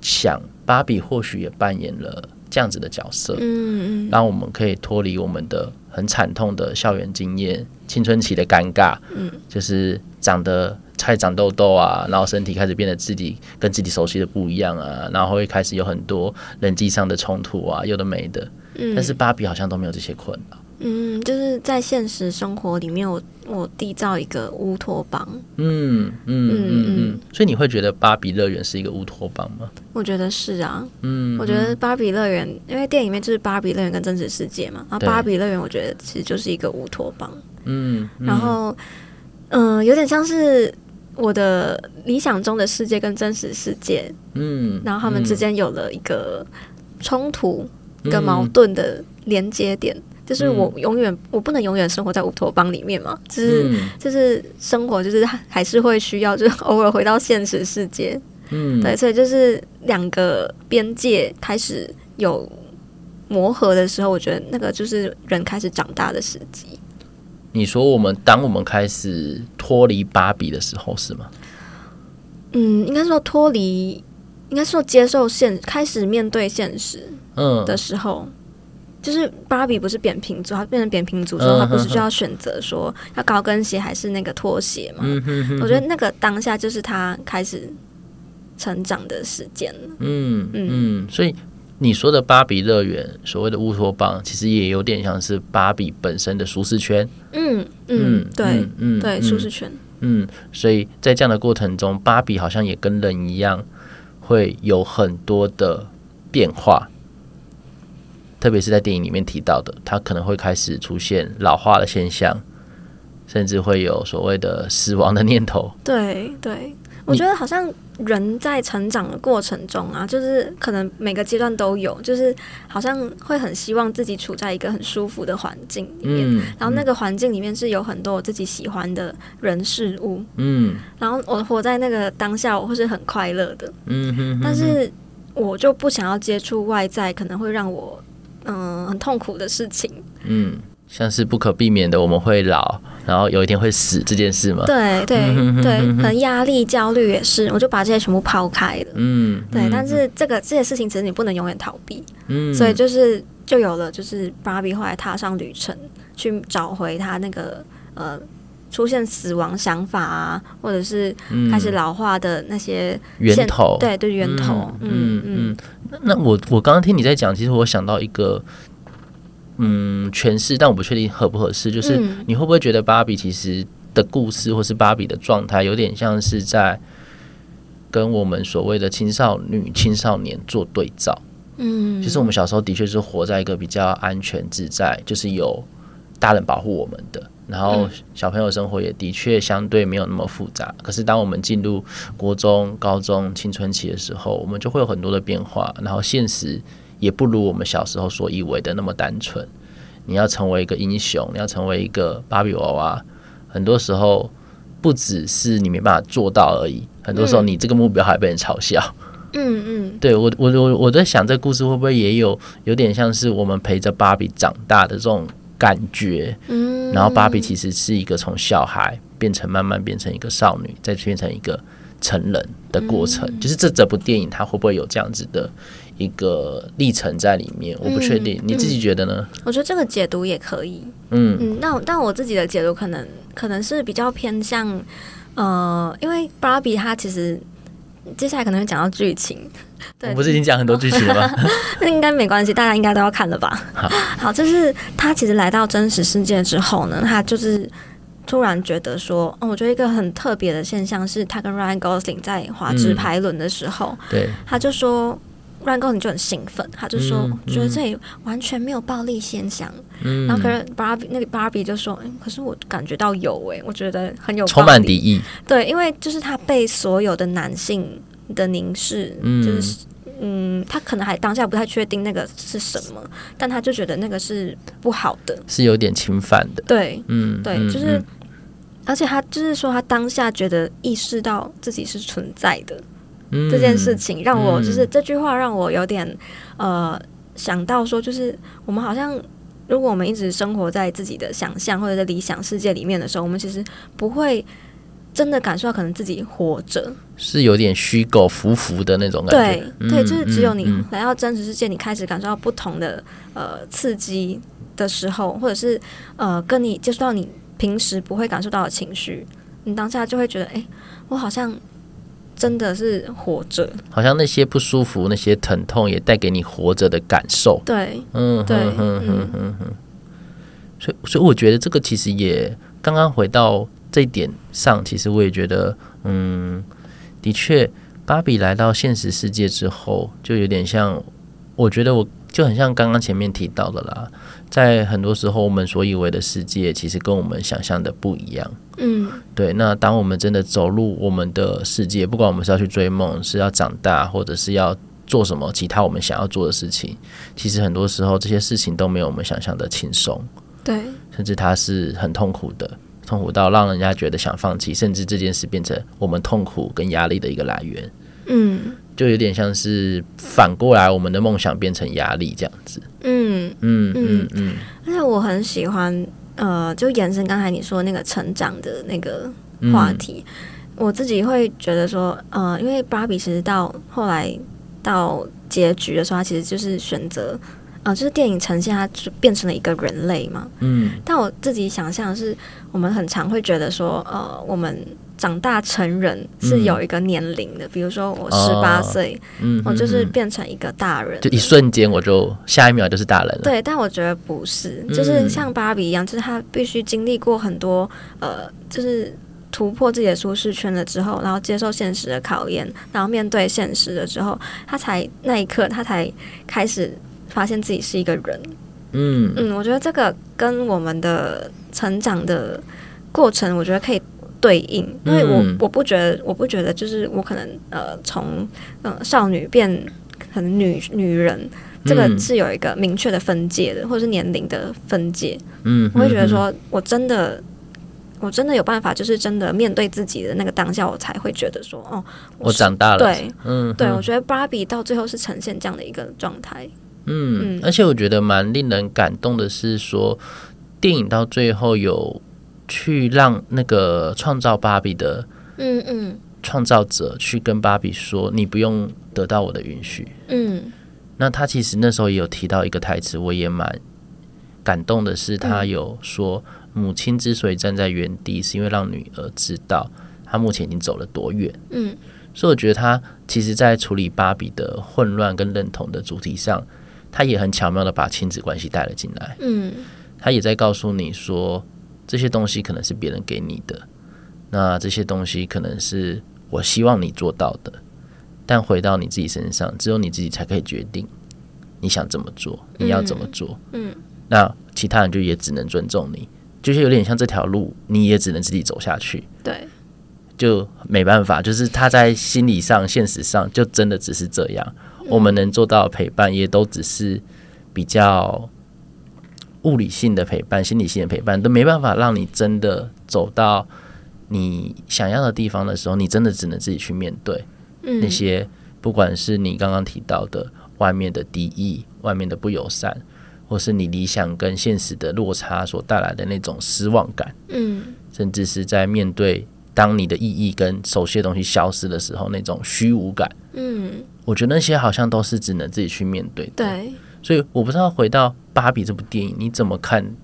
想，芭比或许也扮演了。这样子的角色，嗯嗯，让我们可以脱离我们的很惨痛的校园经验、青春期的尴尬，嗯，就是长得开始长痘痘啊，然后身体开始变得自己跟自己熟悉的不一样啊，然后会开始有很多人际上的冲突啊，有的没的，嗯，但是芭比好像都没有这些困扰。嗯，就是在现实生活里面，我我缔造一个乌托邦。嗯嗯嗯嗯，所以你会觉得芭比乐园是一个乌托邦吗？我觉得是啊。嗯，我觉得芭比乐园，因为电影里面就是芭比乐园跟真实世界嘛，然后芭比乐园我觉得其实就是一个乌托邦。嗯，然后嗯、呃，有点像是我的理想中的世界跟真实世界，嗯，然后他们之间有了一个冲突跟矛盾的连接点。就是我永远，我不能永远生活在乌托邦里面嘛，就是就是生活，就是还是会需要，就是 偶尔回到现实世界，嗯，对，所以就是两个边界开始有磨合的时候，我觉得那个就是人开始长大的时机。你说我们当我们开始脱离芭比的时候是吗？嗯，应该说脱离，应该说接受现，开始面对现实，嗯的时候。就是芭比不是扁平足，她变成扁平足之后，她不是就要选择说要高跟鞋还是那个拖鞋吗？嗯、哼哼哼我觉得那个当下就是她开始成长的时间了。嗯嗯嗯，所以你说的芭比乐园，所谓的乌托邦，其实也有点像是芭比本身的舒适圈。嗯嗯，嗯，对，嗯对，舒适圈。嗯，所以在这样的过程中，芭比好像也跟人一样，会有很多的变化。特别是在电影里面提到的，它可能会开始出现老化的现象，甚至会有所谓的死亡的念头。对对，我觉得好像人在成长的过程中啊，就是可能每个阶段都有，就是好像会很希望自己处在一个很舒服的环境里面，嗯、然后那个环境里面是有很多我自己喜欢的人事物，嗯，然后我活在那个当下，我会是很快乐的，嗯哼，哼，哼，但是我就不想要接触外在，可能会让我。嗯，很痛苦的事情。嗯，像是不可避免的，我们会老，然后有一天会死这件事嘛？对对对，可能压力、焦虑也是，我就把这些全部抛开了。嗯，对。但是这个这些事情，其实你不能永远逃避。嗯，所以就是就有了，就是芭比后来踏上旅程，去找回他那个呃。出现死亡想法啊，或者是开始老化的那些源头，对对源头，嗯嗯，嗯。那我我刚刚听你在讲，其实我想到一个嗯诠释，但我不确定合不合适。就是你会不会觉得芭比其实的故事，或是芭比的状态，有点像是在跟我们所谓的青少女、青少年做对照？嗯，其实我们小时候的确是活在一个比较安全自在，就是有大人保护我们的。然后小朋友生活也的确相对没有那么复杂，可是当我们进入国中、高中、青春期的时候，我们就会有很多的变化，然后现实也不如我们小时候所以为的那么单纯。你要成为一个英雄，你要成为一个芭比娃娃，很多时候不只是你没办法做到而已，很多时候你这个目标还被人嘲笑。嗯嗯，对，我我我我在想，这故事会不会也有有点像是我们陪着芭比长大的这种。感觉，嗯，然后芭比其实是一个从小孩变成慢慢变成一个少女，再变成一个成人的过程。嗯、就是这这部电影它会不会有这样子的一个历程在里面？我不确定，你自己觉得呢？我觉得这个解读也可以，嗯嗯。那但我自己的解读可能可能是比较偏向，呃，因为芭比她其实。接下来可能会讲到剧情，对，我不是已经讲很多剧情了吗？那应该没关系，大家应该都要看了吧？好，好，就是他其实来到真实世界之后呢，他就是突然觉得说，哦，我觉得一个很特别的现象是，他跟 Ryan Gosling 在滑直排轮的时候，嗯、对，他就说。Ryan Gosling 就很兴奋，他就说：“嗯嗯、觉得这里完全没有暴力现象。嗯”然后可是芭比那个芭比就说：“可是我感觉到有诶、欸，我觉得很有充满敌意。”对，因为就是他被所有的男性的凝视，嗯、就是嗯，他可能还当下不太确定那个是什么，但他就觉得那个是不好的，是有点侵犯的。对，嗯，对，就是，嗯、而且他就是说，他当下觉得意识到自己是存在的。这件事情让我就是这句话让我有点呃想到说，就是我们好像如果我们一直生活在自己的想象或者在理想世界里面的时候，我们其实不会真的感受到可能自己活着是有点虚构浮浮的那种感觉。对对，就是只有你来到真实世界，你开始感受到不同的呃刺激的时候，或者是呃跟你接触到你平时不会感受到的情绪，你当下就会觉得，哎，我好像。真的是活着，好像那些不舒服、那些疼痛也带给你活着的感受。对，嗯，对，嗯嗯嗯嗯。所以，所以我觉得这个其实也刚刚回到这一点上，其实我也觉得，嗯，的确，芭比来到现实世界之后，就有点像，我觉得我就很像刚刚前面提到的啦。在很多时候，我们所以为的世界，其实跟我们想象的不一样。嗯，对。那当我们真的走入我们的世界，不管我们是要去追梦，是要长大，或者是要做什么其他我们想要做的事情，其实很多时候这些事情都没有我们想象的轻松。对，甚至它是很痛苦的，痛苦到让人家觉得想放弃，甚至这件事变成我们痛苦跟压力的一个来源。嗯。就有点像是反过来，我们的梦想变成压力这样子。嗯嗯嗯嗯。而且我很喜欢，呃，就延伸刚才你说那个成长的那个话题，嗯、我自己会觉得说，呃，因为芭比其实到后来到结局的时候，它其实就是选择，呃，就是电影呈现它就变成了一个人类嘛。嗯，但我自己想象是，我们很常会觉得说，呃，我们长大成人是有一个年龄的，嗯、比如说我十八岁，嗯，我就是变成一个大人，就一瞬间我就下一秒就是大人了。对，但我觉得不是，就是像芭比一样，就是他必须经历过很多，呃，就是。突破自己的舒适圈了之后，然后接受现实的考验，然后面对现实了之后，他才那一刻，他才开始发现自己是一个人。嗯嗯，我觉得这个跟我们的成长的过程，我觉得可以对应，因为我我不觉得，我不觉得就是我可能呃从呃少女变可能女女人，这个是有一个明确的分界的，或者是年龄的分界。嗯，我会觉得说我真的。我真的有办法，就是真的面对自己的那个当下，我才会觉得说，哦，我，我长大了。对，嗯，对，我觉得芭比到最后是呈现这样的一个状态。嗯，嗯，而且我觉得蛮令人感动的是说，电影到最后有去让那个创造芭比的，嗯嗯，创造者去跟芭比说，你不用得到我的允许。嗯，那他其实那时候也有提到一个台词，我也蛮感动的是，他有说。嗯母亲之所以站在原地，是因为让女儿知道她目前已经走了多远。嗯，所以我觉得他其实，在处理芭比的混乱跟认同的主题上，他也很巧妙的把亲子关系带了进来。嗯，他也在告诉你说，这些东西可能是别人给你的，那这些东西可能是我希望你做到的，但回到你自己身上，只有你自己才可以决定你想怎么做，你要怎么做。嗯，嗯，那其他人就也只能尊重你。就是有点像这条路，你也只能自己走下去。对，就没办法。就是他在心理上、现实上，就真的只是这样。嗯、我们能做到的陪伴，也都只是比较物理性的陪伴、心理性的陪伴，都没办法让你真的走到你想要的地方的时候，你真的只能自己去面对、嗯、那些，不管是你刚刚提到的外面的敌意、外面的不友善。或是你理想跟现实的落差所带来的那种失望感，嗯，甚至是在面对当你的意义跟熟悉的东西消失的时候，那种虚无感，嗯，我觉得那些好像都是只能自己去面对的。对，所以我不知道回到芭比这部电影，你怎么看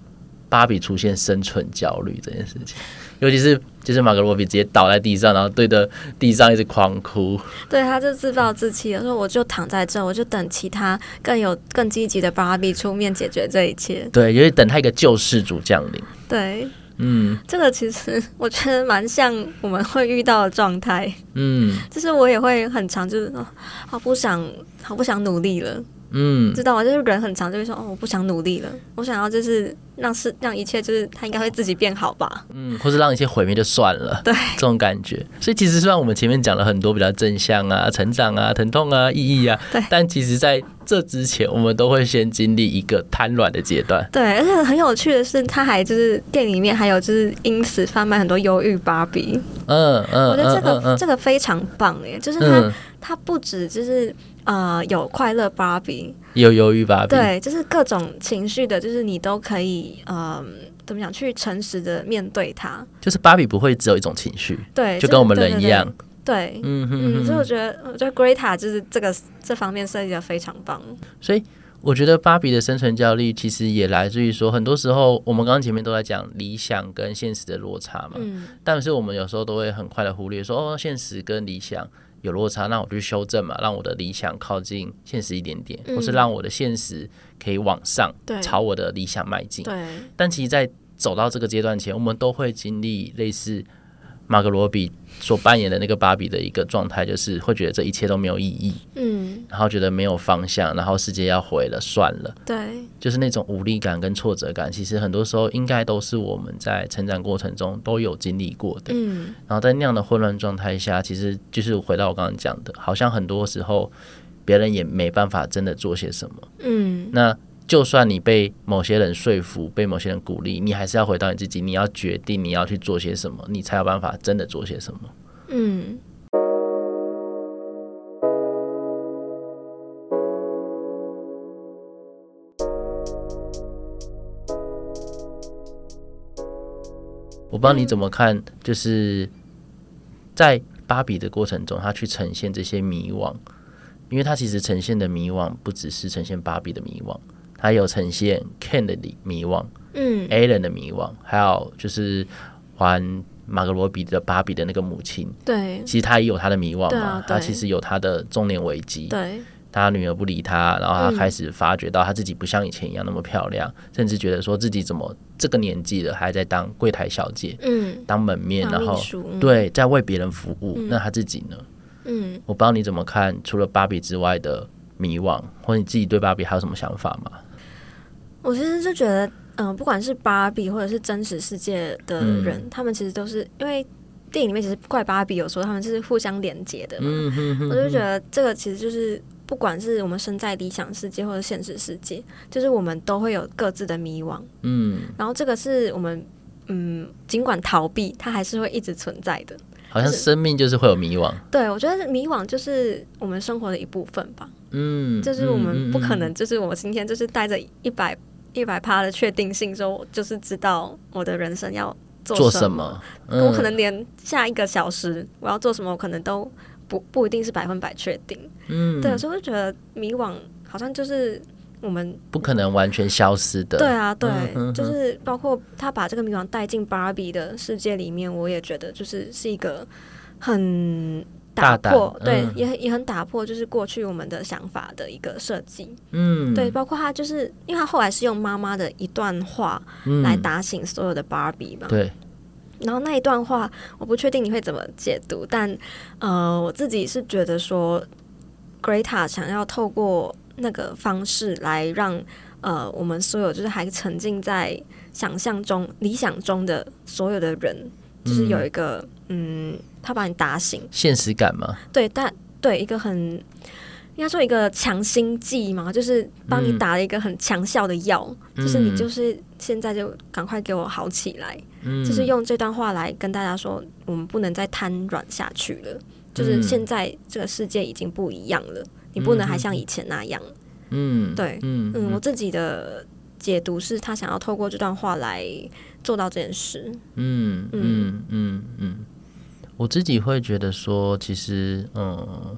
芭比出现生存焦虑这件事情？尤其是就是马格罗比直接倒在地上，然后对着地上一直狂哭。对，他就自暴自弃了，说我就躺在这，我就等其他更有更积极的芭比出面解决这一切。对，因为等他一个救世主降临。对，嗯，这个其实我觉得蛮像我们会遇到的状态。嗯，就是我也会很常就是好不想好不想努力了。嗯，知道吗？就是人很长就会说哦，我不想努力了，我想要就是让事让一切就是他应该会自己变好吧。嗯，或是让一切毁灭就算了。对，这种感觉。所以其实虽然我们前面讲了很多比较正向啊、成长啊、疼痛啊、意义啊，对，但其实在这之前，我们都会先经历一个瘫软的阶段。对，而且很有趣的是，他还就是电影里面还有就是因此贩卖很多忧郁芭比。嗯嗯，我觉得这个、嗯嗯、这个非常棒哎，就是他、嗯、他不止就是。呃，有快乐芭比，有忧郁芭比，对，就是各种情绪的，就是你都可以，呃，怎么讲，去诚实的面对它。就是芭比不会只有一种情绪，对，就跟我们人一样，对，嗯嗯，所以我觉得，我觉得 Greta 就是这个这方面设计的非常棒。所以我觉得芭比的生存焦虑其实也来自于说，很多时候我们刚刚前面都在讲理想跟现实的落差嘛，嗯，但是我们有时候都会很快的忽略说，哦，现实跟理想。有落差，那我就去修正嘛，让我的理想靠近现实一点点，嗯、或是让我的现实可以往上，朝我的理想迈进。对，但其实，在走到这个阶段前，我们都会经历类似。马格罗比所扮演的那个芭比的一个状态，就是会觉得这一切都没有意义，嗯，然后觉得没有方向，然后世界要毁了，算了，对，就是那种无力感跟挫折感，其实很多时候应该都是我们在成长过程中都有经历过的，嗯，然后在那样的混乱状态下，其实就是回到我刚刚讲的，好像很多时候别人也没办法真的做些什么，嗯，那。就算你被某些人说服，被某些人鼓励，你还是要回到你自己，你要决定你要去做些什么，你才有办法真的做些什么。嗯。我不知道你怎么看，就是在芭比的过程中，他去呈现这些迷惘，因为他其实呈现的迷惘不只是呈现芭比的迷惘。它有呈现 Ken 的迷惘，嗯，Alan 的迷惘，还有就是玩马格罗比的芭比的那个母亲，对，其实他也有他的迷惘嘛，啊、他其实有他的中年危机，对，他女儿不理他，然后他开始发觉到他自己不像以前一样那么漂亮，嗯、甚至觉得说自己怎么这个年纪了还在当柜台小姐，嗯，当门面，然后、嗯、对，在为别人服务，嗯、那他自己呢？嗯，我不知道你怎么看，除了芭比之外的迷惘，或者你自己对芭比还有什么想法吗？我其实就觉得。嗯，不管是芭比或者是真实世界的人，嗯、他们其实都是因为电影里面其实怪芭比，有时候他们是互相连接的嘛。嗯、哼哼哼，我就觉得这个其实就是不管是我们身在理想世界或者现实世界，就是我们都会有各自的迷惘。嗯，然后这个是我们嗯，尽管逃避，它还是会一直存在的。好像生命就是会有迷惘。对，我觉得迷惘就是我们生活的一部分吧。嗯，就是我们不可能，就是我今天就是带着一百。一百趴的确定性，说我就是知道我的人生要做什么，什么嗯、我可能连下一个小时我要做什么，我可能都不不一定是百分百确定。嗯，对，所以我就觉得迷惘好像就是我们不可能完全消失的。对啊，对，嗯、哼哼就是包括他把这个迷惘带进芭比的世界里面，我也觉得就是是一个很。打破胆对，嗯、也也很打破，就是过去我们的想法的一个设计。嗯，对，包括他就是因为他后来是用妈妈的一段话来打醒所有的芭比嘛。对。然后那一段话，我不确定你会怎么解读，但呃，我自己是觉得说，Greta 想要透过那个方式来让呃我们所有就是还沉浸在想象中、理想中的所有的人，就是有一个嗯。嗯他把你打醒，现实感吗？对，但对一个很应该说一个强心剂嘛，就是帮你打了一个很强效的药，嗯、就是你就是现在就赶快给我好起来，嗯、就是用这段话来跟大家说，我们不能再瘫软下去了，就是现在这个世界已经不一样了，嗯、你不能还像以前那样。嗯，对，嗯。嗯，我自己的解读是他想要透过这段话来做到这件事。嗯嗯嗯嗯。我自己会觉得说，其实，嗯，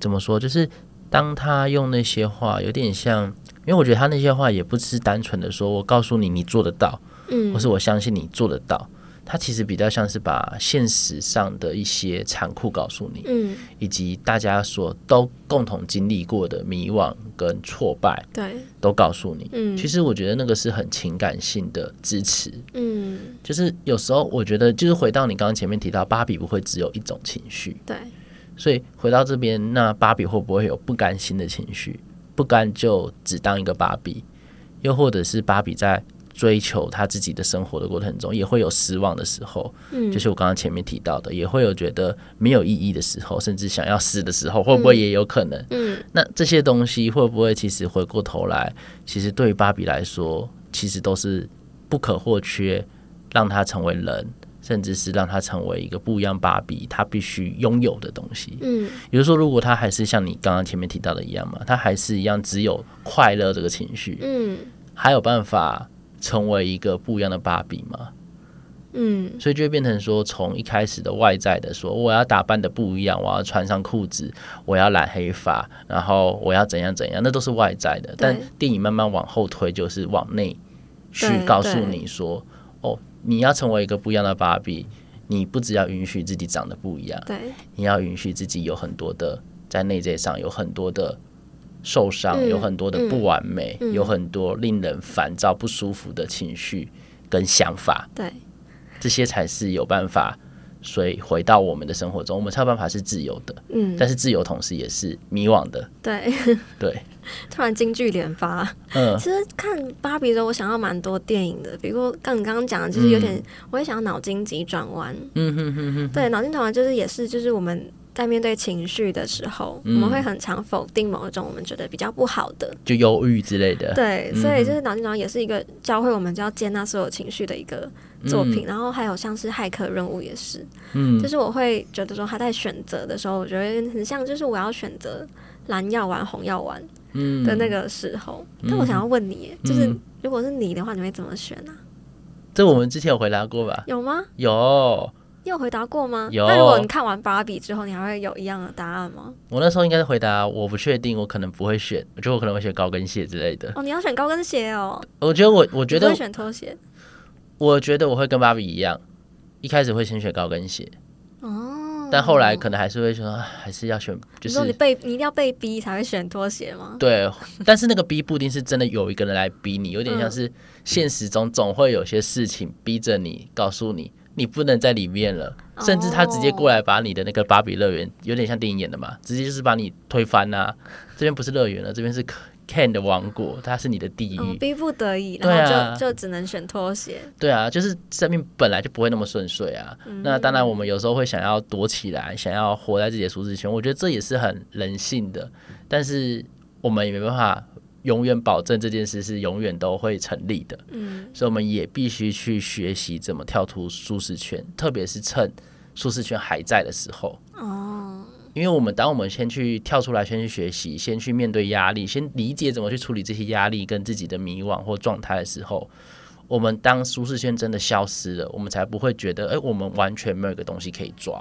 怎么说？就是当他用那些话，有点像，因为我觉得他那些话也不是单纯的说，我告诉你你做得到，嗯，或是我相信你做得到。他其实比较像是把现实上的一些残酷告诉你，嗯，以及大家所都共同经历过的迷惘跟挫败，对，都告诉你。嗯，其实我觉得那个是很情感性的支持，嗯，就是有时候我觉得，就是回到你刚刚前面提到，芭比不会只有一种情绪，对，所以回到这边，那芭比会不会有不甘心的情绪？不甘就只当一个芭比，又或者是芭比在。追求他自己的生活的过程中，也会有失望的时候。嗯，就是我刚刚前面提到的，也会有觉得没有意义的时候，甚至想要死的时候，会不会也有可能？嗯，那这些东西会不会其实回过头来，其实对于芭比来说，其实都是不可或缺，让他成为人，甚至是让他成为一个不一样芭比，他必须拥有的东西。嗯，比如说，如果他还是像你刚刚前面提到的一样嘛，他还是一样只有快乐这个情绪，嗯，还有办法。成为一个不一样的芭比吗？嗯，所以就会变成说，从一开始的外在的说，我要打扮的不一样，我要穿上裤子，我要染黑发，然后我要怎样怎样，那都是外在的。但电影慢慢往后推，就是往内去告诉你说，哦，你要成为一个不一样的芭比，你不只要允许自己长得不一样，对，你要允许自己有很多的在内在上有很多的。受伤，有很多的不完美，有很多令人烦躁、不舒服的情绪跟想法。对，这些才是有办法，所以回到我们的生活中，我们才有办法是自由的。嗯，但是自由同时也是迷惘的。对 对，突然金句连发。嗯，其实看芭比的时候，我想要蛮多电影的，比如说刚你刚刚讲的，就是有点，嗯、我也想要脑筋急转弯。嗯哼哼哼，对，脑筋急转弯就是也是就是我们。在面对情绪的时候，嗯、我们会很常否定某一种我们觉得比较不好的，就忧郁之类的。对，所以就是脑筋急转弯也是一个教会我们就要接纳所有情绪的一个作品。嗯、然后还有像是骇客任务也是，嗯，就是我会觉得说他在选择的时候，我觉得很像就是我要选择蓝药丸、红药丸的那个时候。嗯、但我想要问你，就是如果是你的话，你会怎么选呢、啊？这我们之前有回答过吧？有吗？有。你有回答过吗？有。那如果你看完芭比之后，你还会有一样的答案吗？我那时候应该是回答我不确定，我可能不会选，我觉得我可能会选高跟鞋之类的。哦，你要选高跟鞋哦。我觉得我我觉得会选拖鞋。我觉得我会跟芭比一样，一开始会先选高跟鞋。哦。但后来可能还是会说，还是要选。就是你，你被你一定要被逼才会选拖鞋吗？对。但是那个逼不一定是真的有一个人来逼你，有点像是现实中总会有些事情逼着你，告诉你。你不能在里面了，甚至他直接过来把你的那个芭比乐园，有点像电影演的嘛，直接就是把你推翻啊！这边不是乐园了，这边是 Ken 的王国，它是你的地狱。逼不得已，然后就、啊、就只能选拖鞋。对啊，就是生命本来就不会那么顺遂啊。嗯、那当然，我们有时候会想要躲起来，想要活在自己的舒适圈，我觉得这也是很人性的。但是我们也没办法。永远保证这件事是永远都会成立的，嗯，所以我们也必须去学习怎么跳出舒适圈，特别是趁舒适圈还在的时候。哦，因为我们当我们先去跳出来，先去学习，先去面对压力，先理解怎么去处理这些压力跟自己的迷惘或状态的时候，我们当舒适圈真的消失了，我们才不会觉得，哎，我们完全没有一个东西可以抓，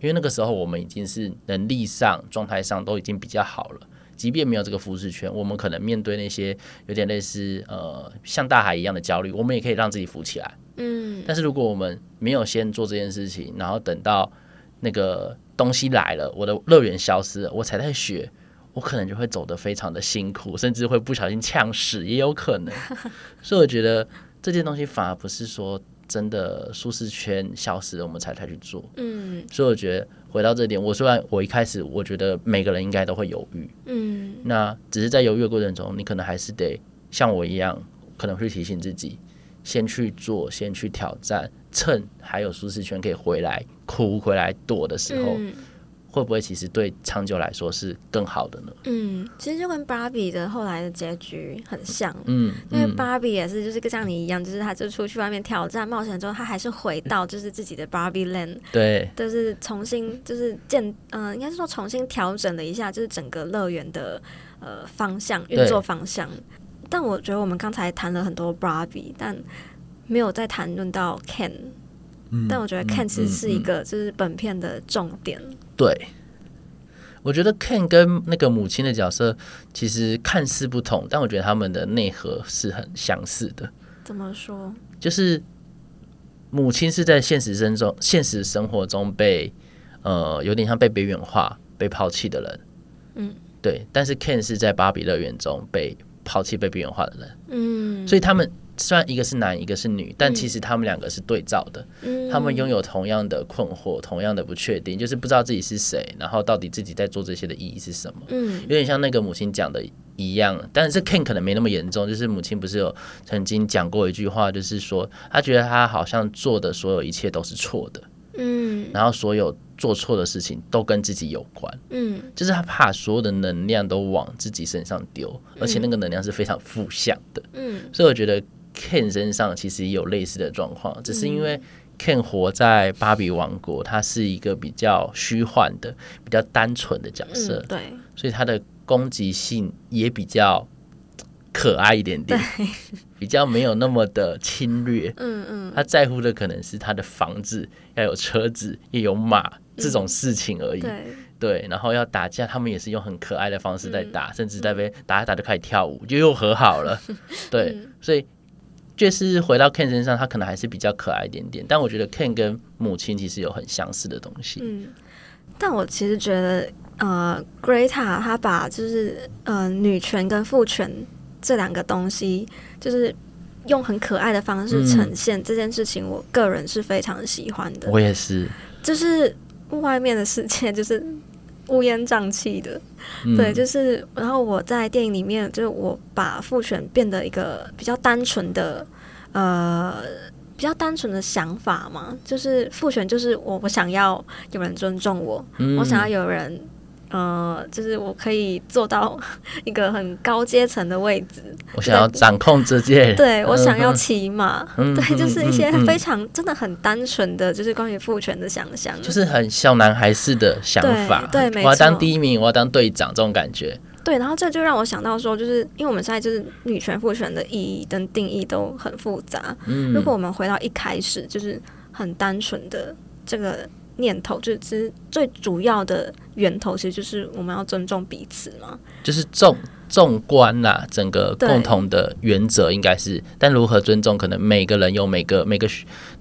因为那个时候我们已经是能力上、状态上都已经比较好了。即便没有这个舒适圈，我们可能面对那些有点类似呃像大海一样的焦虑，我们也可以让自己浮起来。嗯，但是如果我们没有先做这件事情，然后等到那个东西来了，我的乐园消失了，我才在学，我可能就会走得非常的辛苦，甚至会不小心呛死，也有可能。所以我觉得这件东西反而不是说真的舒适圈消失了，我们才才去做。嗯，所以我觉得。回到这点，我虽然我一开始我觉得每个人应该都会犹豫，嗯，那只是在犹豫的过程中，你可能还是得像我一样，可能会提醒自己，先去做，先去挑战，趁还有舒适圈可以回来哭回来躲的时候。嗯会不会其实对长久来说是更好的呢？嗯，其实就跟芭比的后来的结局很像，嗯，因为芭比也是就是像你一样，就是他就出去外面挑战冒险之后，他还是回到就是自己的 Barbie Land，对，就是重新就是建，嗯、呃，应该是说重新调整了一下，就是整个乐园的呃方向运作方向。但我觉得我们刚才谈了很多 Barbie，但没有再谈论到 Ken，嗯，但我觉得 Ken 其实是一个就是本片的重点。对，我觉得 Ken 跟那个母亲的角色其实看似不同，但我觉得他们的内核是很相似的。怎么说？就是母亲是在现实生中、现实生活中被呃有点像被边缘化、被抛弃的人。嗯，对。但是 Ken 是在芭比乐园中被抛弃、被边缘化的人。嗯，所以他们。虽然一个是男，一个是女，但其实他们两个是对照的。嗯，他们拥有同样的困惑，同样的不确定，就是不知道自己是谁，然后到底自己在做这些的意义是什么。嗯，有点像那个母亲讲的一样，但是 Ken 可能没那么严重。就是母亲不是有曾经讲过一句话，就是说他觉得他好像做的所有一切都是错的。嗯，然后所有做错的事情都跟自己有关。嗯，就是他怕所有的能量都往自己身上丢，而且那个能量是非常负向的。嗯，所以我觉得。Ken 身上其实也有类似的状况，只是因为 Ken 活在芭比王国，他是一个比较虚幻的、比较单纯的角色，对，所以他的攻击性也比较可爱一点点，比较没有那么的侵略。嗯嗯，他在乎的可能是他的房子要有车子，也有马这种事情而已。对，然后要打架，他们也是用很可爱的方式在打，甚至在被打一打就开始跳舞，就又和好了。对，所以。就是回到 Ken 身上，他可能还是比较可爱一点点，但我觉得 Ken 跟母亲其实有很相似的东西。嗯，但我其实觉得，呃，Greta 他把就是呃女权跟父权这两个东西，就是用很可爱的方式呈现这件事情，我个人是非常喜欢的。我也是，就是外面的世界就是。乌烟瘴气的，对，就是，然后我在电影里面，就是我把父权变得一个比较单纯的，呃，比较单纯的想法嘛，就是父权就是我我想要有人尊重我，嗯、我想要有人。呃，就是我可以做到一个很高阶层的位置。我想要掌控这些，对，我想要骑马，嗯、对，就是一些非常、嗯、真的很单纯的，就是关于父权的想象，就是很小男孩式的想法。对，对，我要当第一名，我要当队长，这种感觉。对，然后这就让我想到说，就是因为我们现在就是女权父权的意义跟定义都很复杂。嗯，如果我们回到一开始，就是很单纯的。这个念头，就是其实最主要的源头，其实就是我们要尊重彼此嘛。就是纵纵观呐，整个共同的原则应该是，但如何尊重，可能每个人有每个每个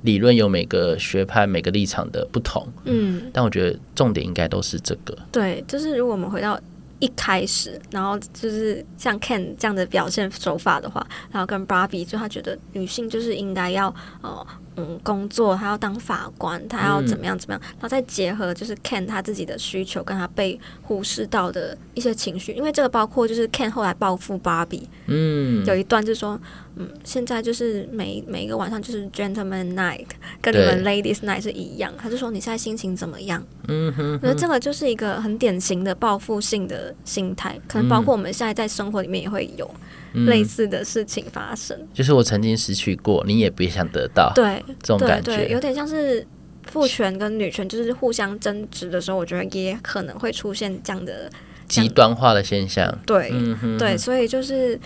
理论有每个学派每个立场的不同。嗯，但我觉得重点应该都是这个。对，就是如果我们回到。一开始，然后就是像 Ken 这样的表现手法的话，然后跟 Barbie 就他觉得女性就是应该要呃。嗯，工作他要当法官，他要怎么样怎么样，然后再结合就是 Ken 他自己的需求，跟他被忽视到的一些情绪，因为这个包括就是 Ken 后来报复 Barbie，嗯，有一段就是说，嗯，现在就是每每一个晚上就是 Gentleman Night，跟你们 Ladies Night 是一样，他就说你现在心情怎么样？嗯哼，我觉得这个就是一个很典型的报复性的心态，可能包括我们现在在生活里面也会有。类似的事情发生，嗯，就是我曾经失去过，你也别想得到。对，这种感觉有点像是父权跟女权就是互相争执的时候，我觉得也可能会出现这样的极端化的现象。对，嗯、哼哼对，所以就是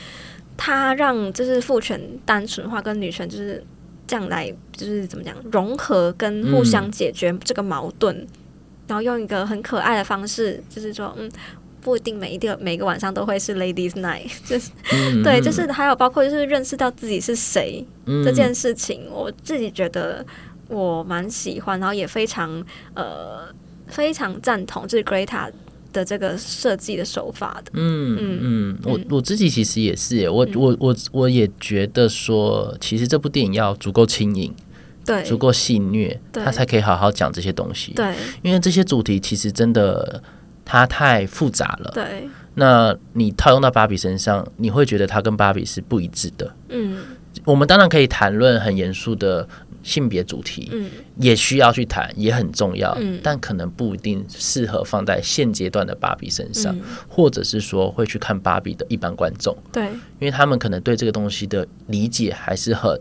他让就是父权单纯化跟女权就是这样来，就是怎么讲融合跟互相解决这个矛盾，嗯，然后用一个很可爱的方式，就是说嗯。不一定每一个每个晚上都会是 Ladies Night，就是、嗯、对，就是还有包括就是认识到自己是谁、嗯、这件事情，我自己觉得我蛮喜欢，然后也非常呃非常赞同，就是 Greta 的这个设计的手法的。嗯嗯嗯，我我自己其实也是耶，我我我我也觉得说，其实这部电影要足够轻盈，对，足够戏谑，他才可以好好讲这些东西。对，因为这些主题其实真的。它太复杂了，对。那你套用到芭比身上，你会觉得它跟芭比是不一致的。嗯，我们当然可以谈论很严肃的性别主题，嗯，也需要去谈，也很重要，嗯，但可能不一定适合放在现阶段的芭比身上，嗯，或者是说会去看芭比的一般观众，对，因为他们可能对这个东西的理解还是很。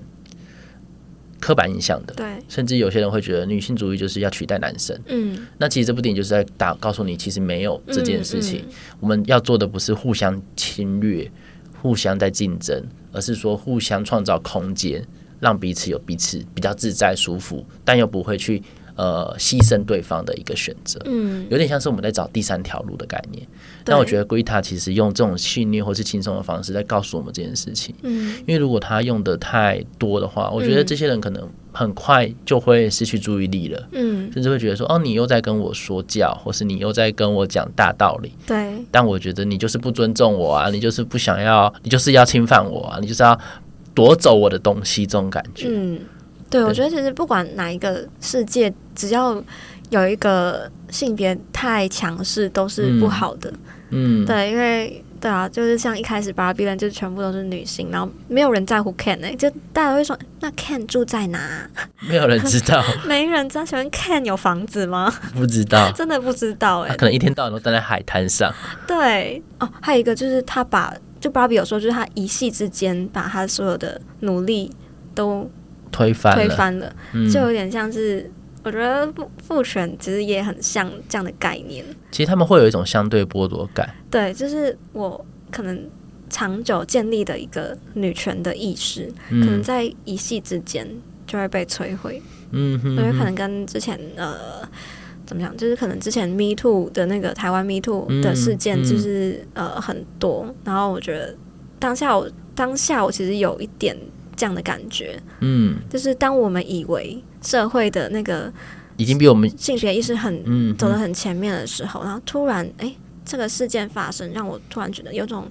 刻板印象的，对，甚至有些人会觉得女性主义就是要取代男生，嗯，那其实这部电影就是在打告诉你，其实没有这件事情，嗯嗯，我们要做的不是互相侵略、互相在竞争，而是说互相创造空间，让彼此有彼此比较自在舒服，但又不会去。呃，牺牲对方的一个选择，嗯，有点像是我们在找第三条路的概念。但我觉得 Greta 其实用这种戏谑或是轻松的方式在告诉我们这件事情，嗯，因为如果他用的太多的话，我觉得这些人可能很快就会失去注意力了，嗯，甚至会觉得说，哦，你又在跟我说教，或是你又在跟我讲大道理，对。但我觉得你就是不尊重我啊，你就是不想要，你就是要侵犯我啊，你就是要夺走我的东西，这种感觉，嗯。对，我觉得其实不管哪一个世界，只要有一个性别太强势，都是不好的。嗯，对，因为对啊，就是像一开始芭比 land 就全部都是女性，然后没有人在乎 Ken 哎、欸，就大家会说那 Ken 住在哪？没有人知道，没人知道。请问 Ken 有房子吗？不知道，真的不知道哎、欸。他可能一天到晚都待在海滩上。对哦，还有一个就是他把就芭比有说，就是他一夕之间把他所有的努力都。推翻推翻了，就有点像是，嗯、我觉得父父权其实也很像这样的概念。其实他们会有一种相对剥夺感。对，就是我可能长久建立的一个女权的意识，嗯、可能在一夕之间就会被摧毁。嗯哼，因为可能跟之前呃怎么讲，就是可能之前 Me Too 的那个台湾 Me Too 的事件，就是、嗯嗯、呃很多。然后我觉得当下我当下我其实有一点。这样的感觉，嗯，就是当我们以为社会的那个已经比我们性别意识很嗯走得很前面的时候，然后突然哎，这个事件发生，让我突然觉得有种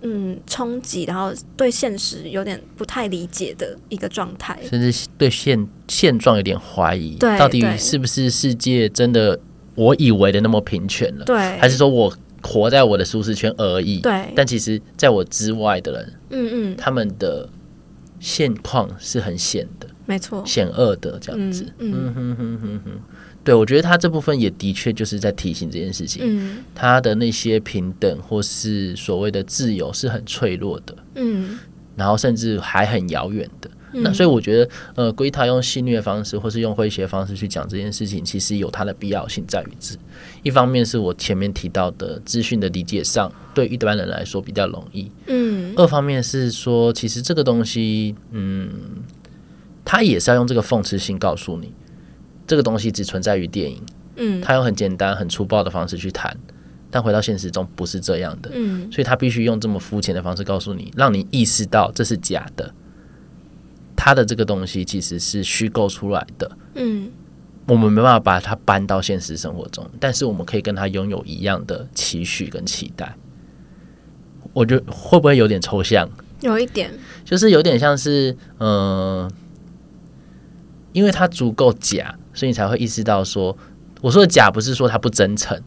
嗯冲击，然后对现实有点不太理解的一个状态，甚至对现现状有点怀疑，对，到底是不是世界真的我以为的那么平权了？对，还是说我活在我的舒适圈而已？对，但其实在我之外的人，嗯嗯，他们的。现况是很险的，没错，险恶的这样子。嗯嗯哼哼哼哼，对，我觉得他这部分也的确就是在提醒这件事情。嗯，他的那些平等或是所谓的自由是很脆弱的。嗯，然后甚至还很遥远的。那所以我觉得，呃，Greta 用戏虐的方式，或是用诙谐的方式去讲这件事情，其实有它的必要性在于这。一方面是我前面提到的资讯的理解上，对一般人来说比较容易。嗯。二方面是说，其实这个东西，嗯，他也是要用这个讽刺性告诉你，这个东西只存在于电影，嗯，他用很简单、很粗暴的方式去谈，但回到现实中不是这样的，嗯，所以他必须用这么肤浅的方式告诉你，让你意识到这是假的，他的这个东西其实是虚构出来的，嗯，我们没办法把它搬到现实生活中，但是我们可以跟他拥有一样的期许跟期待。我觉得会不会有点抽象？有一点，就是有点像是，嗯、呃，因为它足够假，所以你才会意识到说，我说的假不是说它不真诚，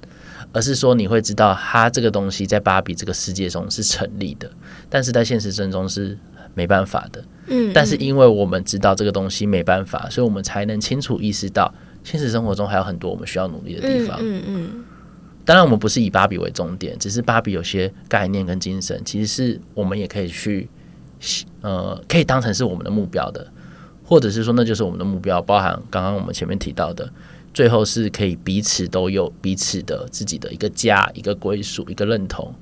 而是说你会知道它这个东西在芭比这个世界中是成立的，但是在现实生活中是没办法的。嗯，但是因为我们知道这个东西没办法，所以我们才能清楚意识到现实生活中还有很多我们需要努力的地方。嗯嗯。当然，我们不是以芭比为终点，只是芭比有些概念跟精神，其实是我们也可以去，呃，可以当成是我们的目标的，或者是说那就是我们的目标，包含刚刚我们前面提到的，最后是可以彼此都有彼此的自己的一个家、一个归属、一个认同，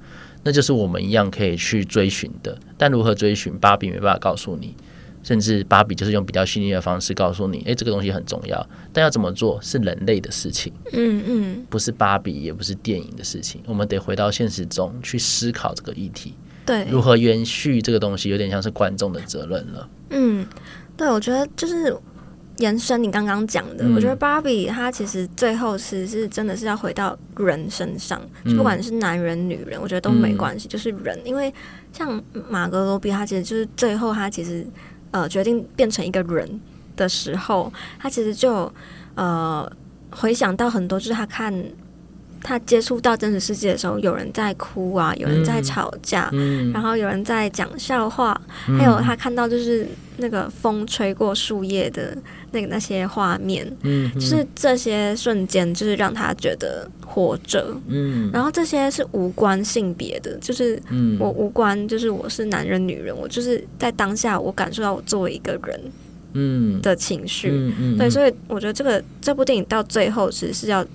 那就是我们一样可以去追寻的。但如何追寻，芭比没办法告诉你。甚至芭比就是用比较细腻的方式告诉你，诶，这个东西很重要，但要怎么做是人类的事情，嗯嗯，不是芭比，也不是电影的事情，我们得回到现实中去思考这个议题，对，如何延续这个东西，有点像是观众的责任了。嗯，对，我觉得就是延伸你刚刚讲的，嗯、我觉得芭比她其实最后其实是真的是要回到人身上，嗯、不管是男人女人，我觉得都没关系，嗯、就是人，因为像马格罗比，他其实就是最后他其实。呃，决定变成一个人的时候，他其实就呃回想到很多，就是他看他接触到真实世界的时候，有人在哭啊，有人在吵架，嗯、然后有人在讲笑话，嗯、还有他看到就是那个风吹过树叶的那个那些画面，嗯，就是这些瞬间，就是让他觉得活着，嗯，然后这些是无关性别的，就是我无关，就是我是男人女人，我就是在当下我感受到我作为一个人，嗯。的情绪，嗯嗯，对，所以我觉得这个这部电影到最后其实是要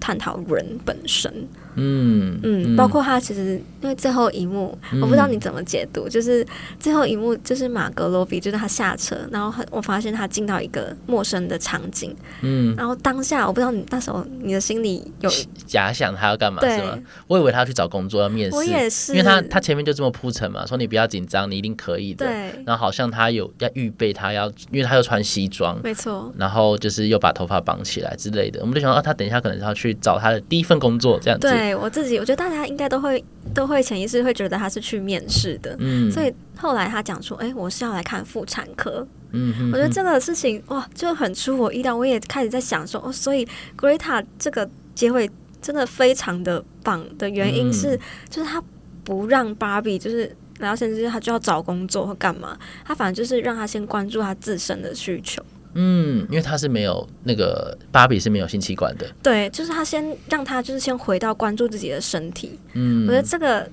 探讨人本身。嗯嗯，包括他其实因为最后一幕，嗯、我不知道你怎么解读，就是最后一幕就是马格罗比，就是他下车，然后很我发现他进到一个陌生的场景，嗯，然后当下我不知道你那时候你的心里有假想他要干嘛对。是吗？我以为他要去找工作要面试，我也是，因为他他前面就这么铺陈嘛，说你不要紧张，你一定可以的，对，然后好像他有要预备他要，因为他又穿西装，没错，然后就是又把头发绑起来之类的，我们就想到啊，他等一下可能是要去找他的第一份工作这样子，对我自己我觉得。大家应该都会都会潜意识会觉得他是去面试的，嗯，所以后来他讲说，哎、欸，我是要来看妇产科，嗯我觉得这个事情哇，就很出我意料。我也开始在想说，哦，所以 Greta 这个结尾真的非常的棒的原因是，嗯、就是他不让芭比就是来到现实，他就要找工作或干嘛，他反正就是让他先关注他自身的需求。嗯，因为他是没有那个芭比是没有性器官的，对，就是他先让他就是先回到关注自己的身体。嗯，我觉得这个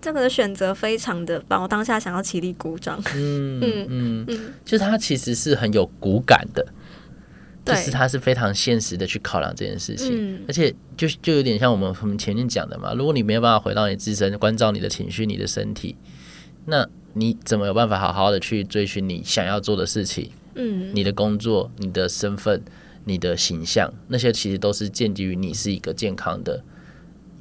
这个的选择非常的棒，我当下想要起立鼓掌。嗯 嗯嗯嗯，就是他其实是很有骨感的，对就是他是非常现实的去考量这件事情，嗯、而且就就有点像我们我们前面讲的嘛，如果你没有办法回到你自身，关照你的情绪、你的身体，那你怎么有办法好好的去追寻你想要做的事情？嗯，你的工作、你的身份、你的形象，那些其实都是建基于你是一个健康的、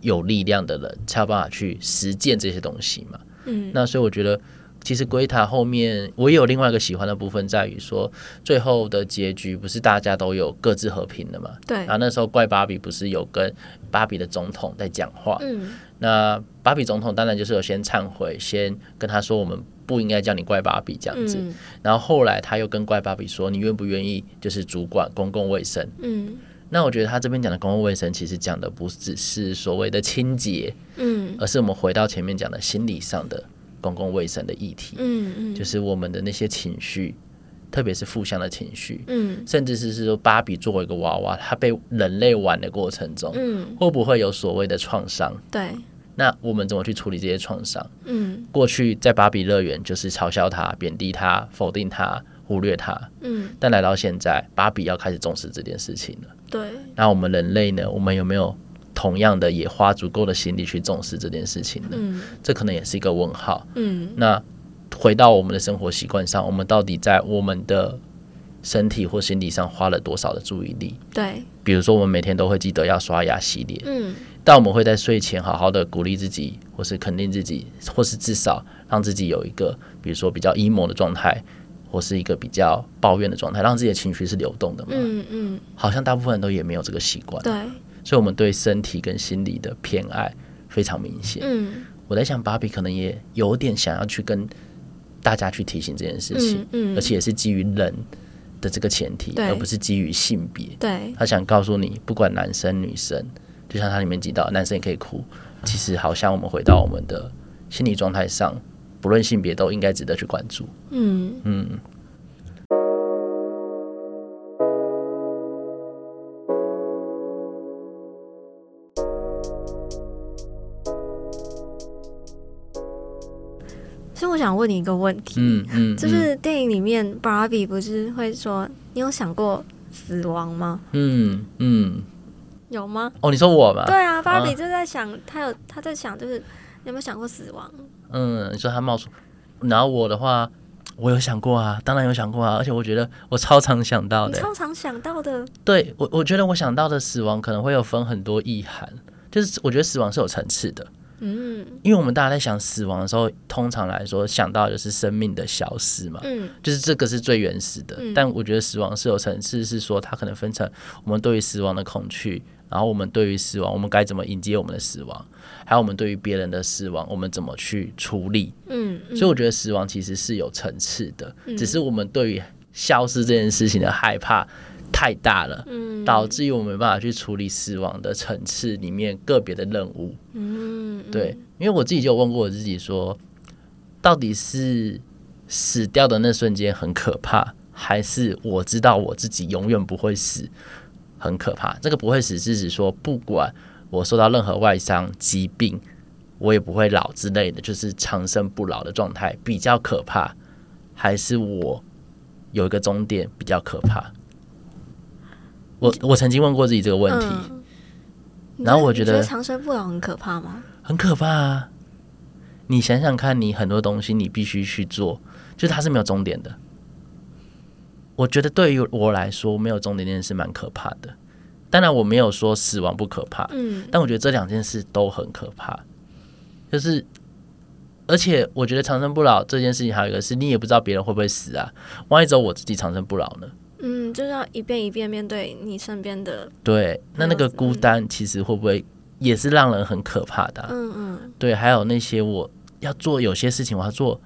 有力量的人，才有办法去实践这些东西嘛。嗯，那所以我觉得，其实龟塔后面我也有另外一个喜欢的部分，在于说最后的结局不是大家都有各自和平的嘛？对。然后那时候怪芭比不是有跟芭比的总统在讲话？嗯。那芭比总统当然就是有先忏悔，先跟他说我们。不应该叫你怪芭比这样子，嗯、然后后来他又跟怪芭比说：“你愿不愿意就是主管公共卫生？”嗯，那我觉得他这边讲的公共卫生，其实讲的不只是所谓的清洁，嗯，而是我们回到前面讲的心理上的公共卫生的议题，嗯嗯，就是我们的那些情绪，特别是负向的情绪，嗯，甚至是是说芭比作为一个娃娃，她被人类玩的过程中，嗯，会不会有所谓的创伤？对。那我们怎么去处理这些创伤？嗯，过去在芭比乐园就是嘲笑他、贬低他、否定他、忽略他。嗯，但来到现在，芭比要开始重视这件事情了。对。那我们人类呢？我们有没有同样的也花足够的心力去重视这件事情呢？嗯，这可能也是一个问号。嗯，那回到我们的生活习惯上，我们到底在我们的身体或心理上花了多少的注意力。对，比如说我们每天都会记得要刷牙洗脸，嗯，但我们会在睡前好好的鼓励自己，或是肯定自己，或是至少让自己有一个，比如说比较 emo 的状态，或是一个比较抱怨的状态，让自己的情绪是流动的嘛。嗯嗯，好像大部分人都也没有这个习惯。对，所以我们对身体跟心理的偏爱非常明显。嗯，我在想，芭比可能也有点想要去跟大家去提醒这件事情，嗯，嗯，而且也是基于人的这个前提，而不是基于性别。对，他想告诉你，不管男生女生，就像他里面提到，男生也可以哭。其实，好像我们回到我们的心理状态上，不论性别，都应该值得去关注。嗯嗯。所我想问你一个问题，嗯嗯，就是电影里面芭比不是会说，你有想过死亡吗？嗯嗯，有吗？哦，你说我吧？对啊，芭比就在想，他有他在想，就是你有没有想过死亡？嗯，你说他冒出，然后我的话，我有想过啊，当然有想过啊，而且我觉得我超常想到的，超常想到的。对我，我觉得我想到的死亡可能会有分很多意涵，就是我觉得死亡是有层次的。嗯，因为我们大家在想死亡的时候，通常来说想到的就是生命的消失嘛，嗯，就是这个是最原始的。嗯，但我觉得死亡是有层次，是说它可能分成我们对于死亡的恐惧，然后我们对于死亡，我们该怎么迎接我们的死亡，还有我们对于别人的死亡，我们怎么去处理。嗯，嗯，所以我觉得死亡其实是有层次的，嗯，只是我们对于消失这件事情的害怕太大了，嗯，导致于我们没办法去处理死亡的层次里面个别的任务。嗯，对，因为我自己就有问过我自己说，到底是死掉的那瞬间很可怕，还是我知道我自己永远不会死很可怕？这个不会死是指说，不管我受到任何外伤、疾病，我也不会老之类的，就是长生不老的状态比较可怕，还是我有一个终点比较可怕？我我曾经问过自己这个问题，嗯、然后我觉得，长生不老很可怕吗？很可怕啊！你想想看，你很多东西你必须去做，就是它是没有终点的。我觉得对于我来说，没有终点这件事蛮可怕的。当然，我没有说死亡不可怕，嗯，但我觉得这两件事都很可怕。就是，而且我觉得长生不老这件事情，还有一个是你也不知道别人会不会死啊。万一只有我自己长生不老呢？嗯，就是要一遍一遍面对你身边的。对，那那个孤单其实会不会也是让人很可怕的啊？嗯嗯，对，还有那些我要做有些事情，我要做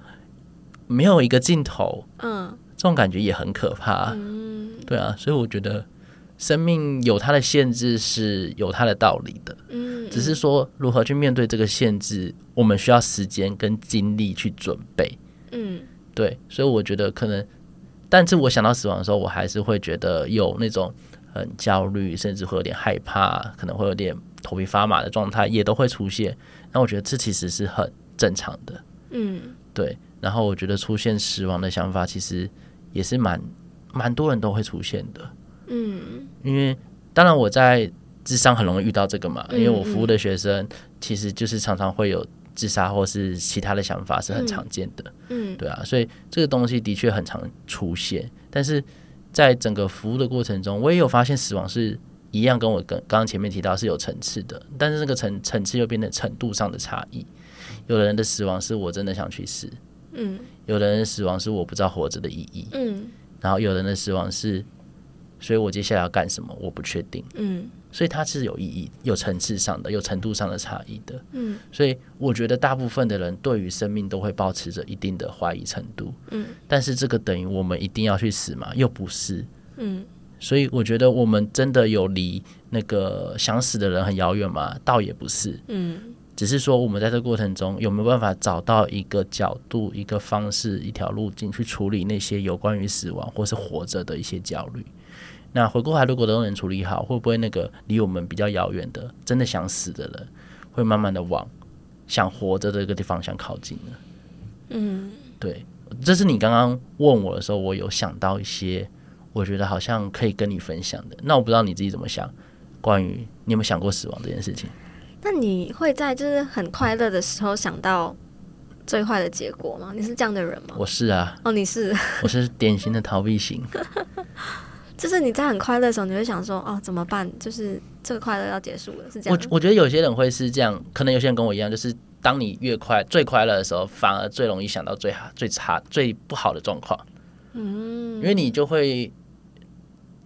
没有一个尽头，嗯，这种感觉也很可怕。嗯，对啊，所以我觉得生命有它的限制是有它的道理的。嗯，只是说如何去面对这个限制，我们需要时间跟精力去准备。嗯，对，所以我觉得可能。但是我想到死亡的时候，我还是会觉得有那种很焦虑，甚至会有点害怕，可能会有点头皮发麻的状态，也都会出现。那我觉得这其实是很正常的。嗯，对。然后我觉得出现死亡的想法，其实也是蛮蛮多人都会出现的。嗯，因为当然我在智商很容易遇到这个嘛，因为我服务的学生其实就是常常会有。自杀或是其他的想法是很常见的，嗯，对啊，所以这个东西的确很常出现。但是在整个服务的过程中，我也有发现死亡是一样，跟我跟刚刚前面提到是有层次的，但是这个层层次又变成程度上的差异。有的人的死亡是我真的想去死，嗯，有的人的死亡是我不知道活着的意义，嗯，然后有的人的死亡是，所以我接下来要干什么，我不确定，嗯。所以它是有意义、有层次上的、有程度上的差异的。嗯，所以我觉得大部分的人对于生命都会保持着一定的怀疑程度。嗯，但是这个等于我们一定要去死吗？又不是。嗯，所以我觉得我们真的有离那个想死的人很遥远吗？倒也不是。嗯，只是说我们在这个过程中有没有办法找到一个角度、一个方式、一条路径去处理那些有关于死亡或是活着的一些焦虑。那回过来，如果都能处理好，会不会那个离我们比较遥远的、真的想死的人，会慢慢的往想活着的这个地方向靠近呢？嗯，对，这是你刚刚问我的时候，我有想到一些，我觉得好像可以跟你分享的。那我不知道你自己怎么想，关于你有没有想过死亡这件事情？那你会在就是很快乐的时候想到最坏的结果吗？你是这样的人吗？我是啊。哦，你是？我是典型的逃避型。就是你在很快乐的时候，你会想说哦，怎么办？就是这个快乐要结束了，是这样。我我觉得有些人会是这样，可能有些人跟我一样，就是当你越快最快乐的时候，反而最容易想到最好、最差、最不好的状况。嗯，因为你就会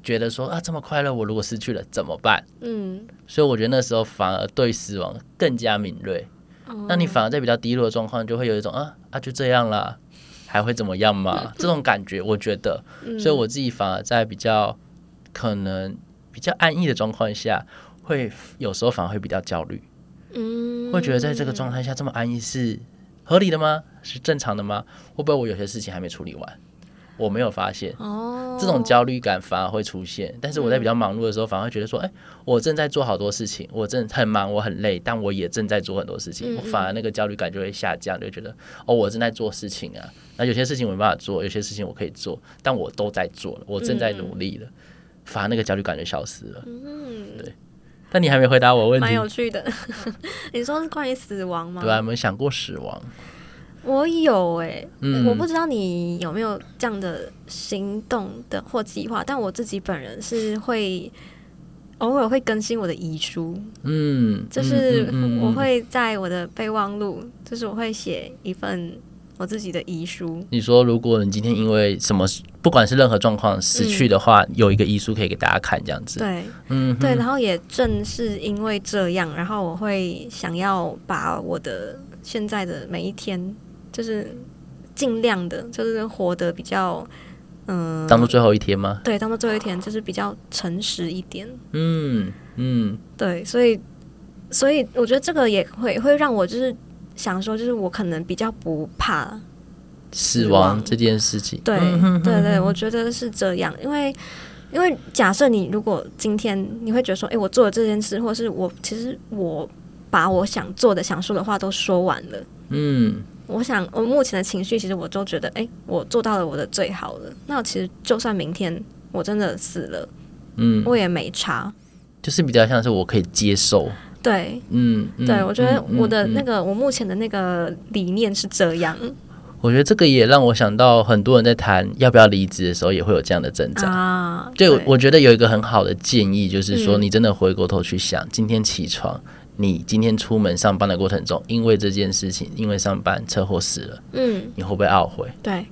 觉得说啊，这么快乐，我如果失去了怎么办？嗯，所以我觉得那时候反而对死亡更加敏锐。嗯，那你反而在比较低落的状况，就会有一种啊啊，就这样啦。还会怎么样吗？这种感觉，我觉得，所以我自己反而在比较可能比较安逸的状况下，会有时候反而会比较焦虑，嗯，会觉得在这个状态下这么安逸是合理的吗？是正常的吗？会不会我有些事情还没处理完？我没有发现，哦，这种焦虑感反而会出现。但是我在比较忙碌的时候，反而会觉得说，哎，我正在做好多事情，我正很忙，我很累，但我也正在做很多事情，我反而那个焦虑感就会下降，就觉得，哦，我正在做事情啊。那有些事情我没办法做，有些事情我可以做，但我都在做了，我正在努力了，反而那个焦虑感就消失了。嗯，对。但你还没回答我问题，蛮有趣的。你说是关于死亡吗？对啊，有没有想过死亡？我有哎、欸，嗯、我不知道你有没有这样的行动的或计划，但我自己本人是会偶尔会更新我的遗书，嗯，就是我会在我的备忘录，就是我会写一份我自己的遗书。你说，如果你今天因为什么，不管是任何状况死去的话，嗯、有一个遗书可以给大家看，这样子，对，嗯，对，然后也正是因为这样，然后我会想要把我的现在的每一天。就是尽量的，就是活得比较，嗯，当做最后一天吗？对，当做最后一天，就是比较诚实一点。嗯嗯，对，所以所以我觉得这个也会会让我就是想说，就是我可能比较不怕死亡这件事情。对 对对，我觉得是这样，因为因为假设你如果今天你会觉得说，哎，我做了这件事，或是我其实我把我想做的、想说的话都说完了，嗯。我想，我目前的情绪，其实我都觉得，哎、欸，我做到了我的最好了。那其实，就算明天我真的死了，嗯，我也没差。就是比较像是我可以接受。对，嗯，对，我觉得我的那个，嗯嗯、我目前的那个理念是这样。我觉得这个也让我想到，很多人在谈要不要离职的时候，也会有这样的挣扎啊。对，我觉得有一个很好的建议，就是说，你真的回过头去想，嗯、今天起床。你今天出门上班的过程中，因为这件事情，因为上班车祸死了，嗯，你会不会懊悔？对，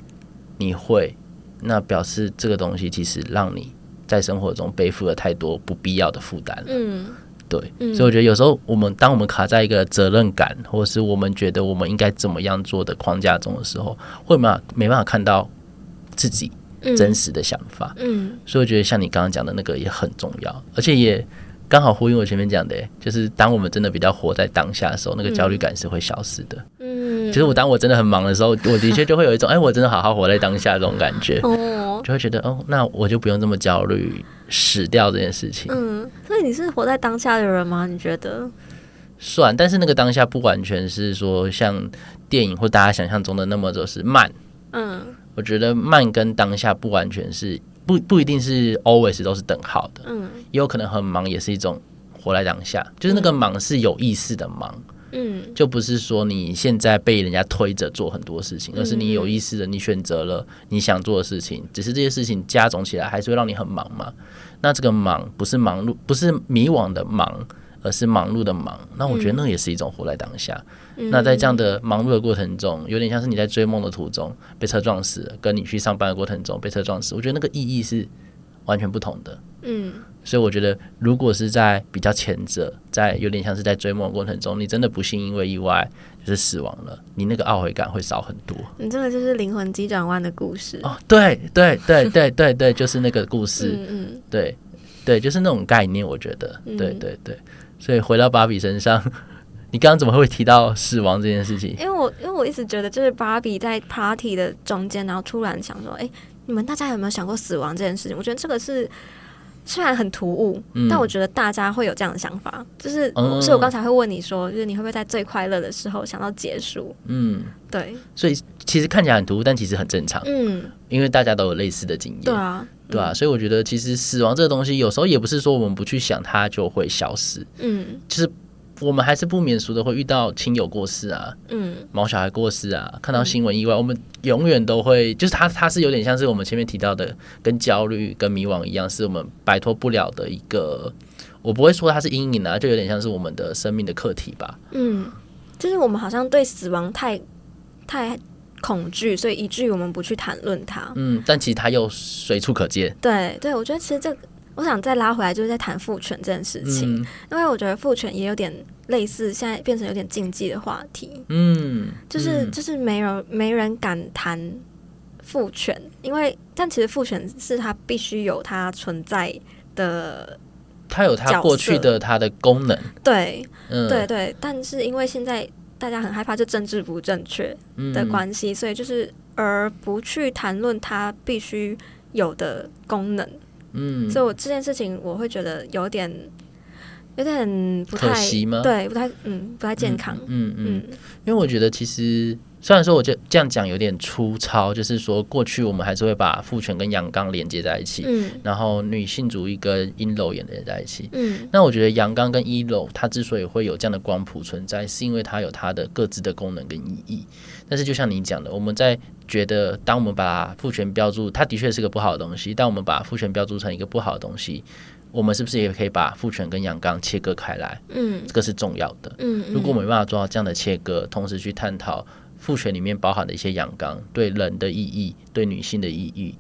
你会，那表示这个东西其实让你在生活中背负了太多不必要的负担了，嗯，对，嗯，所以我觉得有时候我们当我们卡在一个责任感，或者是我们觉得我们应该怎么样做的框架中的时候，会没没办法看到自己真实的想法，嗯，嗯，所以我觉得像你刚刚讲的那个也很重要，而且也。刚好呼应我前面讲的，就是当我们真的比较活在当下的时候，那个焦虑感是会消失的。嗯，其实我当我真的很忙的时候，我的确就会有一种，哎，我真的好好活在当下这种感觉。哦，就会觉得，哦，那我就不用这么焦虑死掉这件事情。嗯，所以你是活在当下的人吗？你觉得？算，但是那个当下不完全是说像电影或大家想象中的那么就是慢。嗯，我觉得慢跟当下不完全是。不不一定是 always 都是等号的，嗯，也有可能很忙，也是一种活在当下，就是那个忙是有意识的忙，嗯，就不是说你现在被人家推着做很多事情，而是你有意识的，你选择了你想做的事情，只是这些事情加总起来还是会让你很忙嘛。那这个忙不是忙碌，不是迷惘的忙。而是忙碌的忙，那我觉得那也是一种活在当下。嗯、那在这样的忙碌的过程中，有点像是你在追梦的途中被车撞死，跟你去上班的过程中被车撞死，我觉得那个意义是完全不同的。嗯，所以我觉得，如果是在比较前者，在有点像是在追梦的过程中，你真的不幸因为意外就是死亡了，你那个懊悔感会少很多。你这个就是灵魂急转弯的故事哦，对对对对对对，就是那个故事。嗯嗯，对对，就是那种概念，我觉得，对对对。对所以回到芭比身上，你刚刚怎么会提到死亡这件事情？因为我因为我一直觉得，就是芭比在 party 的中间，然后突然想说：“哎，你们大家有没有想过死亡这件事情？”我觉得这个是虽然很突兀，嗯、但我觉得大家会有这样的想法。就是，嗯、所以我刚才会问你说，就是你会不会在最快乐的时候想到结束？嗯，对。所以其实看起来很突兀，但其实很正常。嗯，因为大家都有类似的经验。对啊。对啊，所以我觉得其实死亡这个东西，有时候也不是说我们不去想它就会消失，嗯，就是我们还是不免俗的会遇到亲友过世啊，嗯，毛小孩过世啊，看到新闻意外，嗯、我们永远都会，就是他他是有点像是我们前面提到的，跟焦虑跟迷惘一样，是我们摆脱不了的一个，我不会说它是阴影啊，就有点像是我们的生命的课题吧。嗯，就是我们好像对死亡太太恐惧，所以以至于我们不去谈论它。嗯，但其实它又随处可见。对对，我觉得其实这个。我想再拉回来，就是在谈父权这件事情，嗯、因为我觉得父权也有点类似，现在变成有点禁忌的话题。嗯，就是就是没人没人敢谈父权，因为但其实父权是它必须有它存在的，它有它过去的它的功能。对，嗯、对对，但是因为现在大家很害怕就政治不正确的关系，嗯、所以就是而不去谈论它必须有的功能。嗯，所以我这件事情我会觉得有点，有点不太可惜吗？对，不太，嗯，不太健康。嗯嗯，因为我觉得其实虽然说我就这样讲有点粗糙，就是说过去我们还是会把父权跟阳刚连接在一起，嗯，然后女性主义跟阴柔也连在一起，嗯，那我觉得阳刚跟阴柔它之所以会有这样的光谱存在，是因为它有它的各自的功能跟意义。但是就像你讲的，我们在觉得，当我们把父权标注，它的确是个不好的东西。当我们把父权标注成一个不好的东西，我们是不是也可以把父权跟阳刚切割开来？嗯，这个是重要的。嗯，如果我们没办法做到这样的切割，同时去探讨父权里面包含的一些阳刚对人的意义、对女性的意义，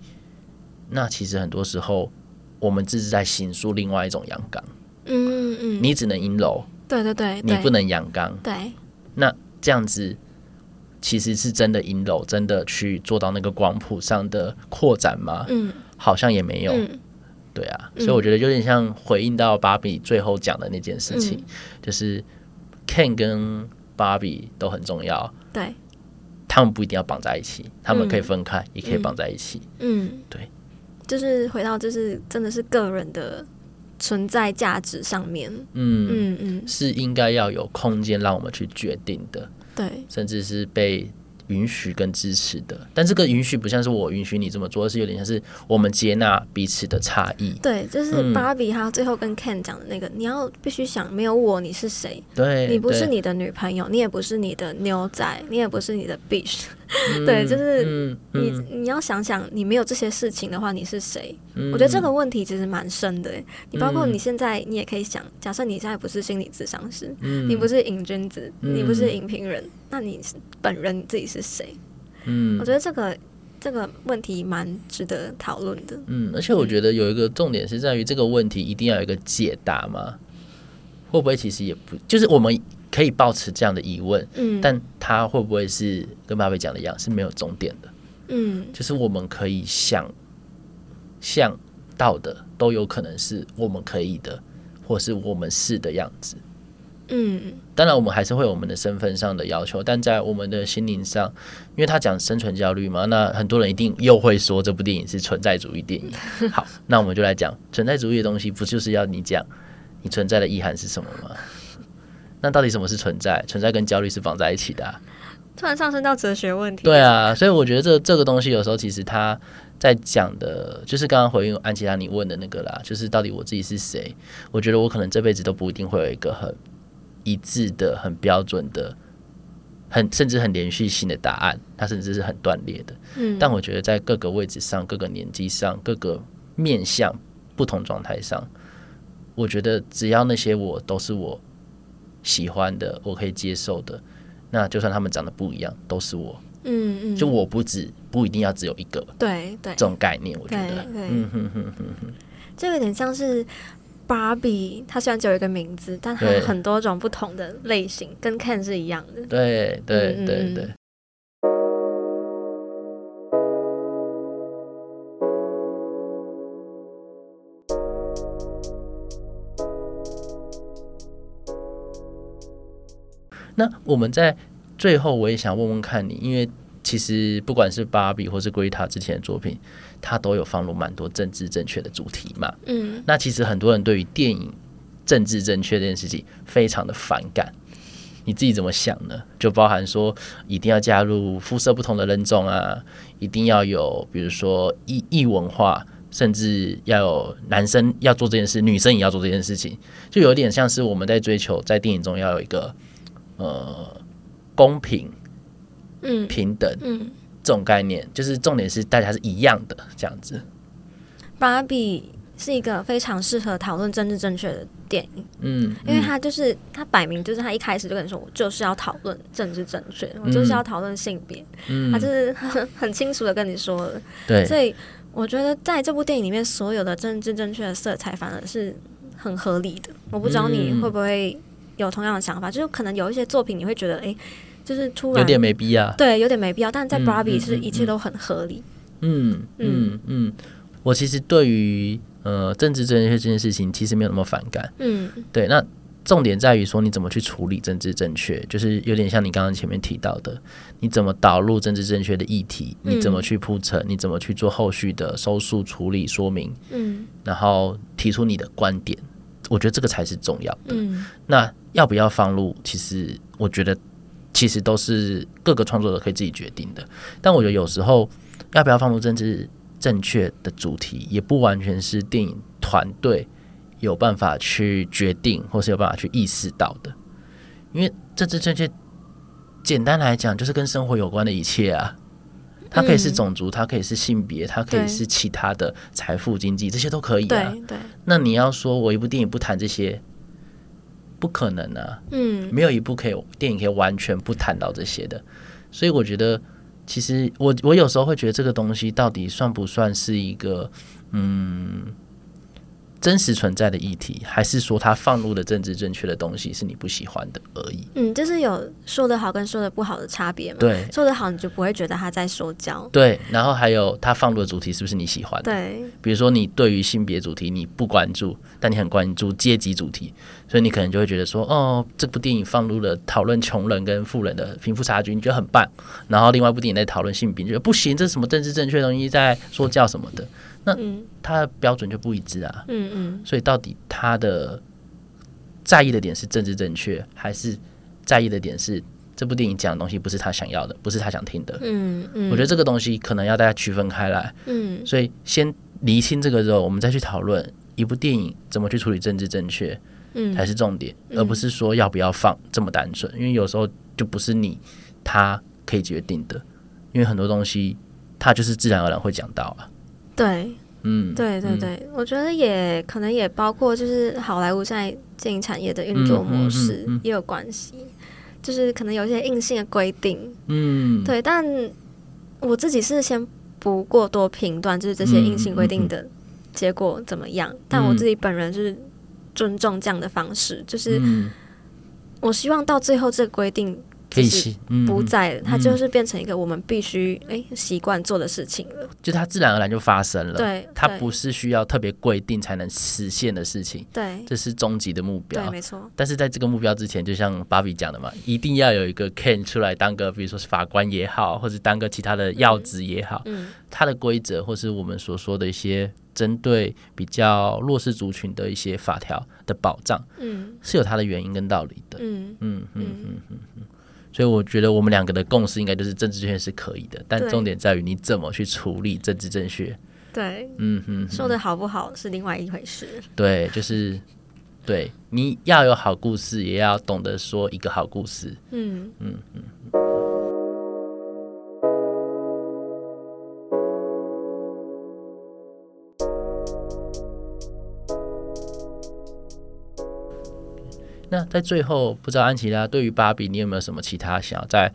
那其实很多时候我们只是在形塑另外一种阳刚。嗯嗯，你只能阴柔，对对对，你不能阳刚。对，那这样子。其实是真的阴柔，真的去做到那个光谱上的扩展吗？嗯，好像也没有。嗯、对啊，所以我觉得有点像回应到芭比最后讲的那件事情，嗯、就是 Ken 跟芭比都很重要。对，他们不一定要绑在一起，他们可以分开，嗯、也可以绑在一起。嗯，对，就是回到就是真的是个人的存在价值上面。嗯嗯嗯，是应该要有空间让我们去决定的。对，甚至是被允许跟支持的，但这个允许不像是我允许你这么做，而是有点像是我们接纳彼此的差异。对，就是芭比她最后跟 Ken 讲的那个，嗯、你要必须想，没有我你是谁？对，你不是你的女朋友，你也不是你的牛仔，你也不是你的 bitch。对，就是你，你要想想，你没有这些事情的话，你是谁？嗯、我觉得这个问题其实蛮深的。你包括你现在，你也可以想，假设你现在不是心理咨商师，嗯、你不是瘾君子，嗯、你不是影评人，那你本人你自己是谁？嗯，我觉得这个这个问题蛮值得讨论的。嗯，而且我觉得有一个重点是在于这个问题一定要有一个解答吗？会不会其实也不就是我们？可以抱持这样的疑问，嗯，但他会不会是跟芭比讲的一样，是没有终点的，嗯，就是我们可以想象到的，都有可能是我们可以的，或是我们是的样子，嗯，当然我们还是会有我们的身份上的要求，但在我们的心灵上，因为他讲生存焦虑嘛，那很多人一定又会说这部电影是存在主义电影。好，那我们就来讲存在主义的东西，不就是要你讲你存在的意涵是什么吗？那到底什么是存在？存在跟焦虑是绑在一起的啊。突然上升到哲学问题。对啊，所以我觉得这这个东西有时候其实他在讲的，就是刚刚回应安琪拉你问的那个啦，就是到底我自己是谁？我觉得我可能这辈子都不一定会有一个很一致的、很标准的、很甚至很连续性的答案，它甚至是很断裂的。嗯。但我觉得在各个位置上、各个年纪上、各个面向、不同状态上，我觉得只要那些我都是我。喜欢的，我可以接受的，那就算他们长得不一样，都是我。嗯嗯，就我不只不一定要只有一个。对对，这种概念我觉得，嗯哼哼哼哼，这有点像是芭比，它虽然只有一个名字，但它有很多种不同的类型，跟 Ken 是一样的。对对对对。那我们在最后，我也想问问看你，因为其实不管是芭比或是 Greta 之前的作品，它都有放入蛮多政治正确的主题嘛。嗯，那其实很多人对于电影政治正确这件事情非常的反感，你自己怎么想呢？就包含说一定要加入肤色不同的人种啊，一定要有比如说异异文化甚至要有男生要做这件事，女生也要做这件事情，就有点像是我们在追求在电影中要有一个呃公平、嗯平等，嗯，这种概念，就是重点是大家是一样的这样子。芭比是一个非常适合讨论政治正确的电影，嗯，因为他就是他摆明就是他一开始就跟你说，我就是要讨论政治正确，我就是要讨论性别，嗯，他就是很 很清楚的跟你说了，对，所以我觉得在这部电影里面，所有的政治正确的色彩反而是很合理的。我不知道你会不会有同样的想法，就是可能有一些作品你会觉得，哎，就是突然有点没必要，对，有点没必要，但在 Barbie 是一切都很合理。嗯嗯嗯，我其实对于。呃，政治正确这件事情其实没有那么反感。嗯，对。那重点在于说你怎么去处理政治正确，就是有点像你刚刚前面提到的，你怎么导入政治正确的议题，你怎么去铺陈，你怎么去做后续的收束、处理、说明，嗯，然后提出你的观点。我觉得这个才是重要的。嗯，那要不要放入，其实我觉得其实都是各个创作者可以自己决定的。但我觉得有时候要不要放入政治正确的主题也不完全是电影团队有办法去决定，或是有办法去意识到的。因为政治正确，简单来讲就是跟生活有关的一切啊。它可以是种族，它可以是性别，它可以是其他的财富、经济，这些都可以啊。对。那你要说我一部电影不谈这些，不可能啊。嗯。没有一部可以电影可以完全不谈到这些的。所以我觉得。其实我我有时候会觉得这个东西到底算不算是一个嗯真实存在的议题，还是说他放入的政治正确的东西是你不喜欢的而已？嗯，就是有说的好跟说的不好的差别嘛。对，说的好你就不会觉得他在说教。对，然后还有他放入的主题是不是你喜欢的？对，比如说你对于性别主题你不关注，但你很关注阶级主题，所以你可能就会觉得说，哦，这部电影放入了讨论穷人跟富人的贫富差距，你觉得很棒。然后另外一部电影在讨论性别，你觉得不行，这是什么政治正确的东西在说教什么的。那他的标准就不一致啊，嗯嗯，所以到底他的在意的点是政治正确，还是在意的点是这部电影讲的东西不是他想要的，不是他想听的？嗯嗯，我觉得这个东西可能要大家区分开来，嗯，所以先厘清这个之后，我们再去讨论一部电影怎么去处理政治正确，嗯，才是重点，而不是说要不要放这么单纯，因为有时候就不是你他可以决定的，因为很多东西他就是自然而然会讲到啊。对，嗯，对对对，嗯、我觉得也可能也包括就是好莱坞现在电影产业的运作模式也有关系，就是可能有一些硬性的规定，嗯，对，但我自己是先不过多评断，就是这些硬性规定的结果怎么样，但我自己本人就是尊重这样的方式，就是我希望到最后这个规定。可以不在，它就是变成一个我们必须哎习惯做的事情了。就它自然而然就发生了，对，它不是需要特别规定才能实现的事情。对，这是终极的目标。对，没错。但是在这个目标之前，就像芭比讲的嘛，一定要有一个 Ken 出来当个，比如说是法官也好，或者当个其他的要职也好，嗯，他的规则或是我们所说的一些针对比较弱势族群的一些法条的保障，嗯，是有它的原因跟道理的。嗯嗯嗯嗯嗯嗯。所以我觉得我们两个的共识应该就是政治正确是可以的，但重点在于你怎么去处理政治正确。对，嗯哼，说的好不好是另外一回事。对，就是对，你要有好故事，也要懂得说一个好故事。嗯嗯嗯。那在最后，不知道安琪拉对于芭比，你有没有什么其他想要再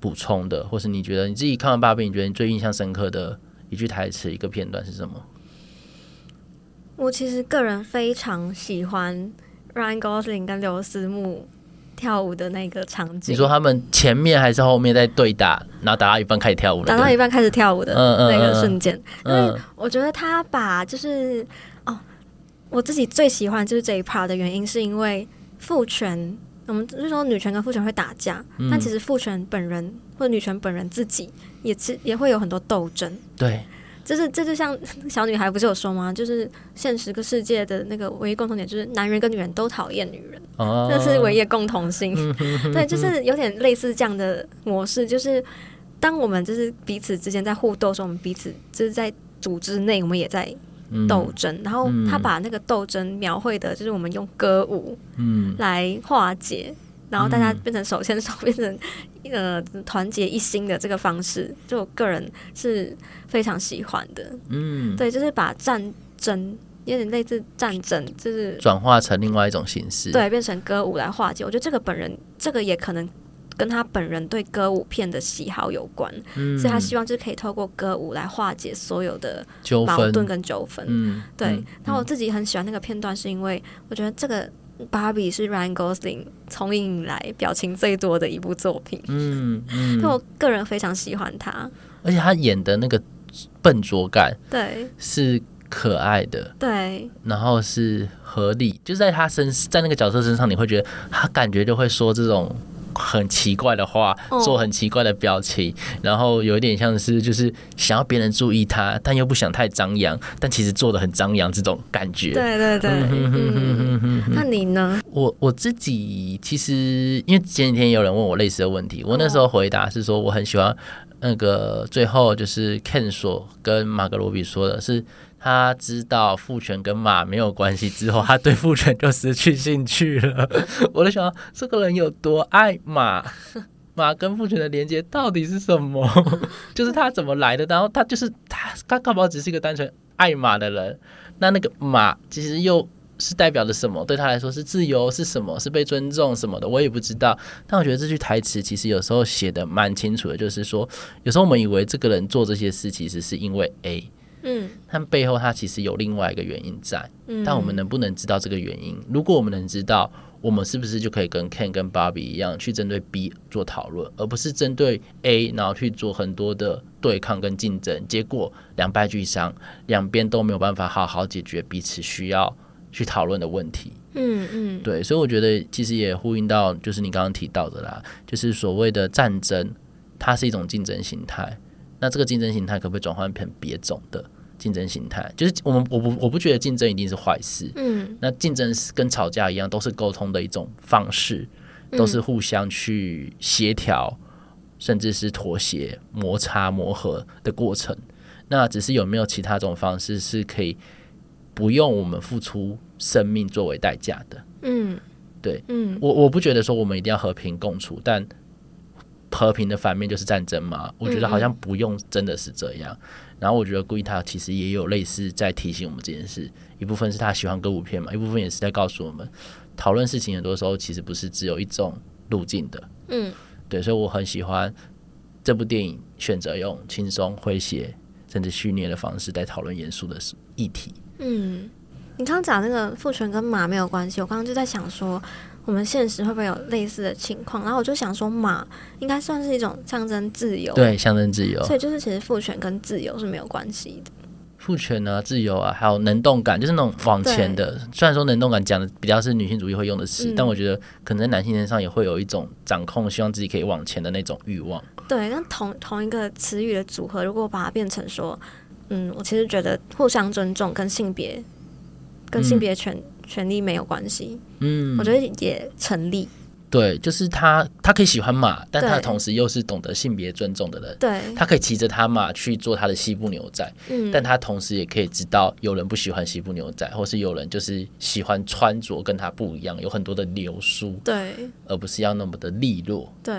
补充的，或是你觉得你自己看完芭比，你觉得你最印象深刻的一句台词、一个片段是什么？我其实个人非常喜欢 Ryan Gosling 跟刘思慕跳舞的那个场景。你说他们前面还是后面在对打，然后打到一半开始跳舞了？打到一半开始跳舞的那个瞬间，因为我觉得他把就是哦，我自己最喜欢就是这一 part 的原因，是因为。父权，我们就是说女权跟父权会打架，嗯、但其实父权本人或者女权本人自己也其也会有很多斗争。对，就是这就像 小女孩不是有说吗？就是现实个世界的那个唯一共同点就是男人跟女人都讨厌女人，这、哦、是唯一的共同性。对，就是有点类似这样的模式，就是当我们就是彼此之间在互斗的时候，我们彼此就是在。组织内我们也在斗争，嗯、然后他把那个斗争描绘的就是我们用歌舞嗯来化解，嗯、然后大家变成手牵手，变成呃团结一心的这个方式，就我个人是非常喜欢的。嗯，对，就是把战争有点类似战争，就是转化成另外一种形式，对，变成歌舞来化解。我觉得这个本人这个也可能。跟他本人对歌舞片的喜好有关，嗯、所以他希望就是可以透过歌舞来化解所有的矛盾跟纠纷。嗯、对，嗯、我自己很喜欢那个片段，是因为我觉得这个芭比是 Ryan Gosling 从影以来表情最多的一部作品。嗯，嗯。我个人非常喜欢他，而且他演的那个笨拙感，对，是可爱的，对，然后是合理，就在他身，在那个角色身上，你会觉得他感觉就会说这种。很奇怪的话，做很奇怪的表情，哦、然后有一点像是就是想要别人注意他，但又不想太张扬，但其实做的很张扬这种感觉。对对对，那你呢？我我自己其实因为前几天有人问我类似的问题，我那时候回答是说我很喜欢那个最后就是 Ken 所跟马格罗比说的是。他知道父权跟马没有关系之后，他对父权就失去兴趣了。我就想，这个人有多爱马？马跟父权的连接到底是什么？就是他怎么来的？然后他就是他，他搞不好只是一个单纯爱马的人。那那个马其实又是代表着什么？对他来说是自由，是什么？是被尊重什么的？我也不知道。但我觉得这句台词其实有时候写得蛮清楚的，就是说，有时候我们以为这个人做这些事，其实是因为 A。嗯，但背后它其实有另外一个原因在，嗯，但我们能不能知道这个原因？如果我们能知道，我们是不是就可以跟 Ken 跟 Barbie 一样，去针对 B 做讨论，而不是针对 A，然后去做很多的对抗跟竞争，结果两败俱伤，两边都没有办法好好解决彼此需要去讨论的问题。嗯嗯，对，所以我觉得其实也呼应到，就是你刚刚提到的啦，就是所谓的战争，它是一种竞争形态，那这个竞争形态可不可以转换成别种的？竞争形态就是我们我不我不觉得竞争一定是坏事，嗯，那竞争跟吵架一样，都是沟通的一种方式，都是互相去协调，甚至是妥协、摩擦、磨合的过程。那只是有没有其他种方式是可以不用我们付出生命作为代价的？嗯，对，嗯，我我不觉得说我们一定要和平共处，但和平的反面就是战争嘛。我觉得好像不用真的是这样。然后我觉得故意他其实也有类似在提醒我们这件事，一部分是他喜欢歌舞片嘛，一部分也是在告诉我们，讨论事情很多时候其实不是只有一种路径的。嗯，对，所以我很喜欢这部电影选择用轻松诙谐甚至虚拟的方式在讨论严肃的议题。嗯，你刚刚讲那个父权跟马没有关系，我刚刚就在想说。我们现实会不会有类似的情况？然后我就想说，马应该算是一种象征自由，对，象征自由。所以就是其实父权跟自由是没有关系的。父权啊，自由啊，还有能动感，就是那种往前的。虽然说能动感讲的比较是女性主义会用的词，嗯、但我觉得可能在男性身上也会有一种掌控，希望自己可以往前的那种欲望。对，那同同一个词语的组合，如果把它变成说，嗯，我其实觉得互相尊重跟性别跟性别权。嗯权利没有关系，嗯，我觉得也成立。对，就是他，他可以喜欢马，但他同时又是懂得性别尊重的人。对，他可以骑着他马去做他的西部牛仔，嗯，但他同时也可以知道有人不喜欢西部牛仔，或是有人就是喜欢穿着跟他不一样，有很多的流苏，对，而不是要那么的利落。对，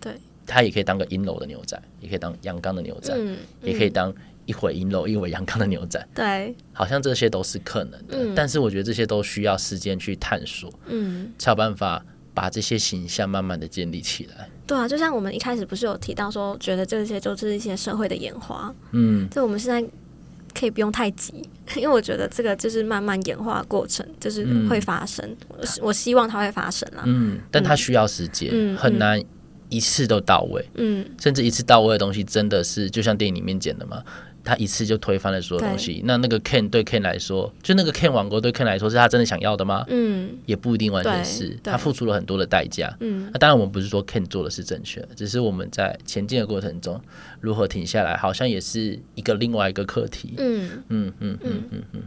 对，他也可以当个阴柔的牛仔，也可以当阳刚的牛仔，嗯，也可以当。一会阴柔，一会阳刚的牛仔，对，好像这些都是可能的，嗯、但是我觉得这些都需要时间去探索，嗯，才有办法把这些形象慢慢的建立起来。对啊，就像我们一开始不是有提到说，觉得这些就是一些社会的演化，嗯，就我们现在可以不用太急，因为我觉得这个就是慢慢演化的过程，就是会发生，嗯、我希望它会发生啦，嗯，但它需要时间，嗯、很难一次都到位，嗯，甚至一次到位的东西真的是就像电影里面剪的嘛。他一次就推翻了所有东西，那那个 Ken 对 Ken 来说，就那个 Ken 王国对 Ken 来说，是他真的想要的吗？嗯，也不一定完全是，他付出了很多的代价。嗯，那当然我们不是说 Ken 做的是正确的，只是我们在前进的过程中如何停下来，好像也是一个另外一个课题。嗯嗯嗯嗯嗯嗯。嗯嗯嗯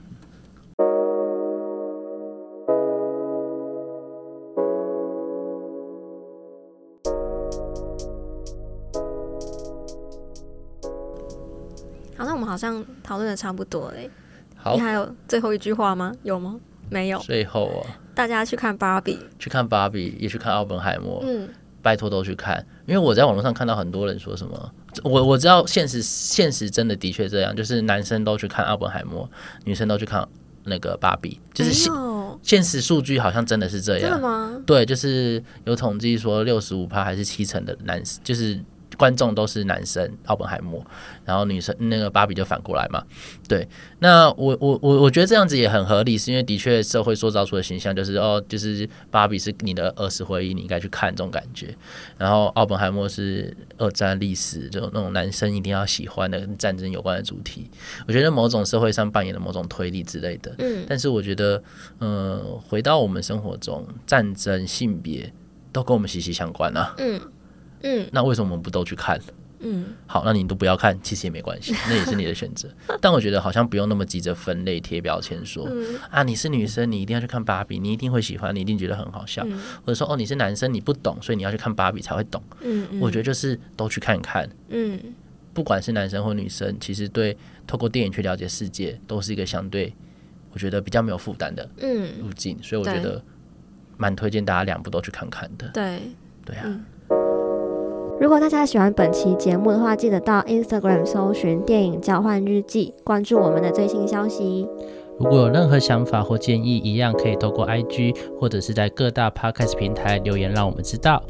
好像讨论的差不多嘞。好，你还有最后一句话吗？有吗？没有。最后啊，大家去看芭比，去看芭比，也去看奥本海默。嗯，拜托都去看，因为我在网络上看到很多人说什么，我我知道现实现实真的的确这样，就是男生都去看奥本海默，女生都去看那个芭比，就是现现实数据好像真的是这样。真的吗？对，就是有统计说六十五趴还是七成的男就是。观众都是男生，奥本海默，然后女生那个芭比就反过来嘛。对，那我我我我觉得这样子也很合理，是因为的确社会塑造出的形象就是哦，就是芭比是你的儿时回忆，你应该去看这种感觉。然后奥本海默是二战历史，就那种男生一定要喜欢的跟战争有关的主题。我觉得某种社会上扮演的某种推力之类的。嗯，但是我觉得，嗯、呃，回到我们生活中，战争、性别都跟我们息息相关啊。嗯。嗯，那为什么我们不都去看？嗯，好，那你都不要看，其实也没关系，那也是你的选择。但我觉得好像不用那么急着分类贴标签，说、嗯、啊，你是女生，你一定要去看芭比，你一定会喜欢，你一定觉得很好笑，嗯、或者说哦，你是男生，你不懂，所以你要去看芭比才会懂。嗯，嗯，我觉得就是都去看看。嗯，不管是男生或女生，其实对透过电影去了解世界，都是一个相对我觉得比较没有负担的嗯路径。所以我觉得蛮推荐大家两部都去看看的。对，对啊。如果大家喜欢本期节目的话，记得到 Instagram 搜寻电影交换日记，关注我们的最新消息。如果有任何想法或建议，一样可以透过 IG 或者是在各大 Podcast 平台留言，让我们知道。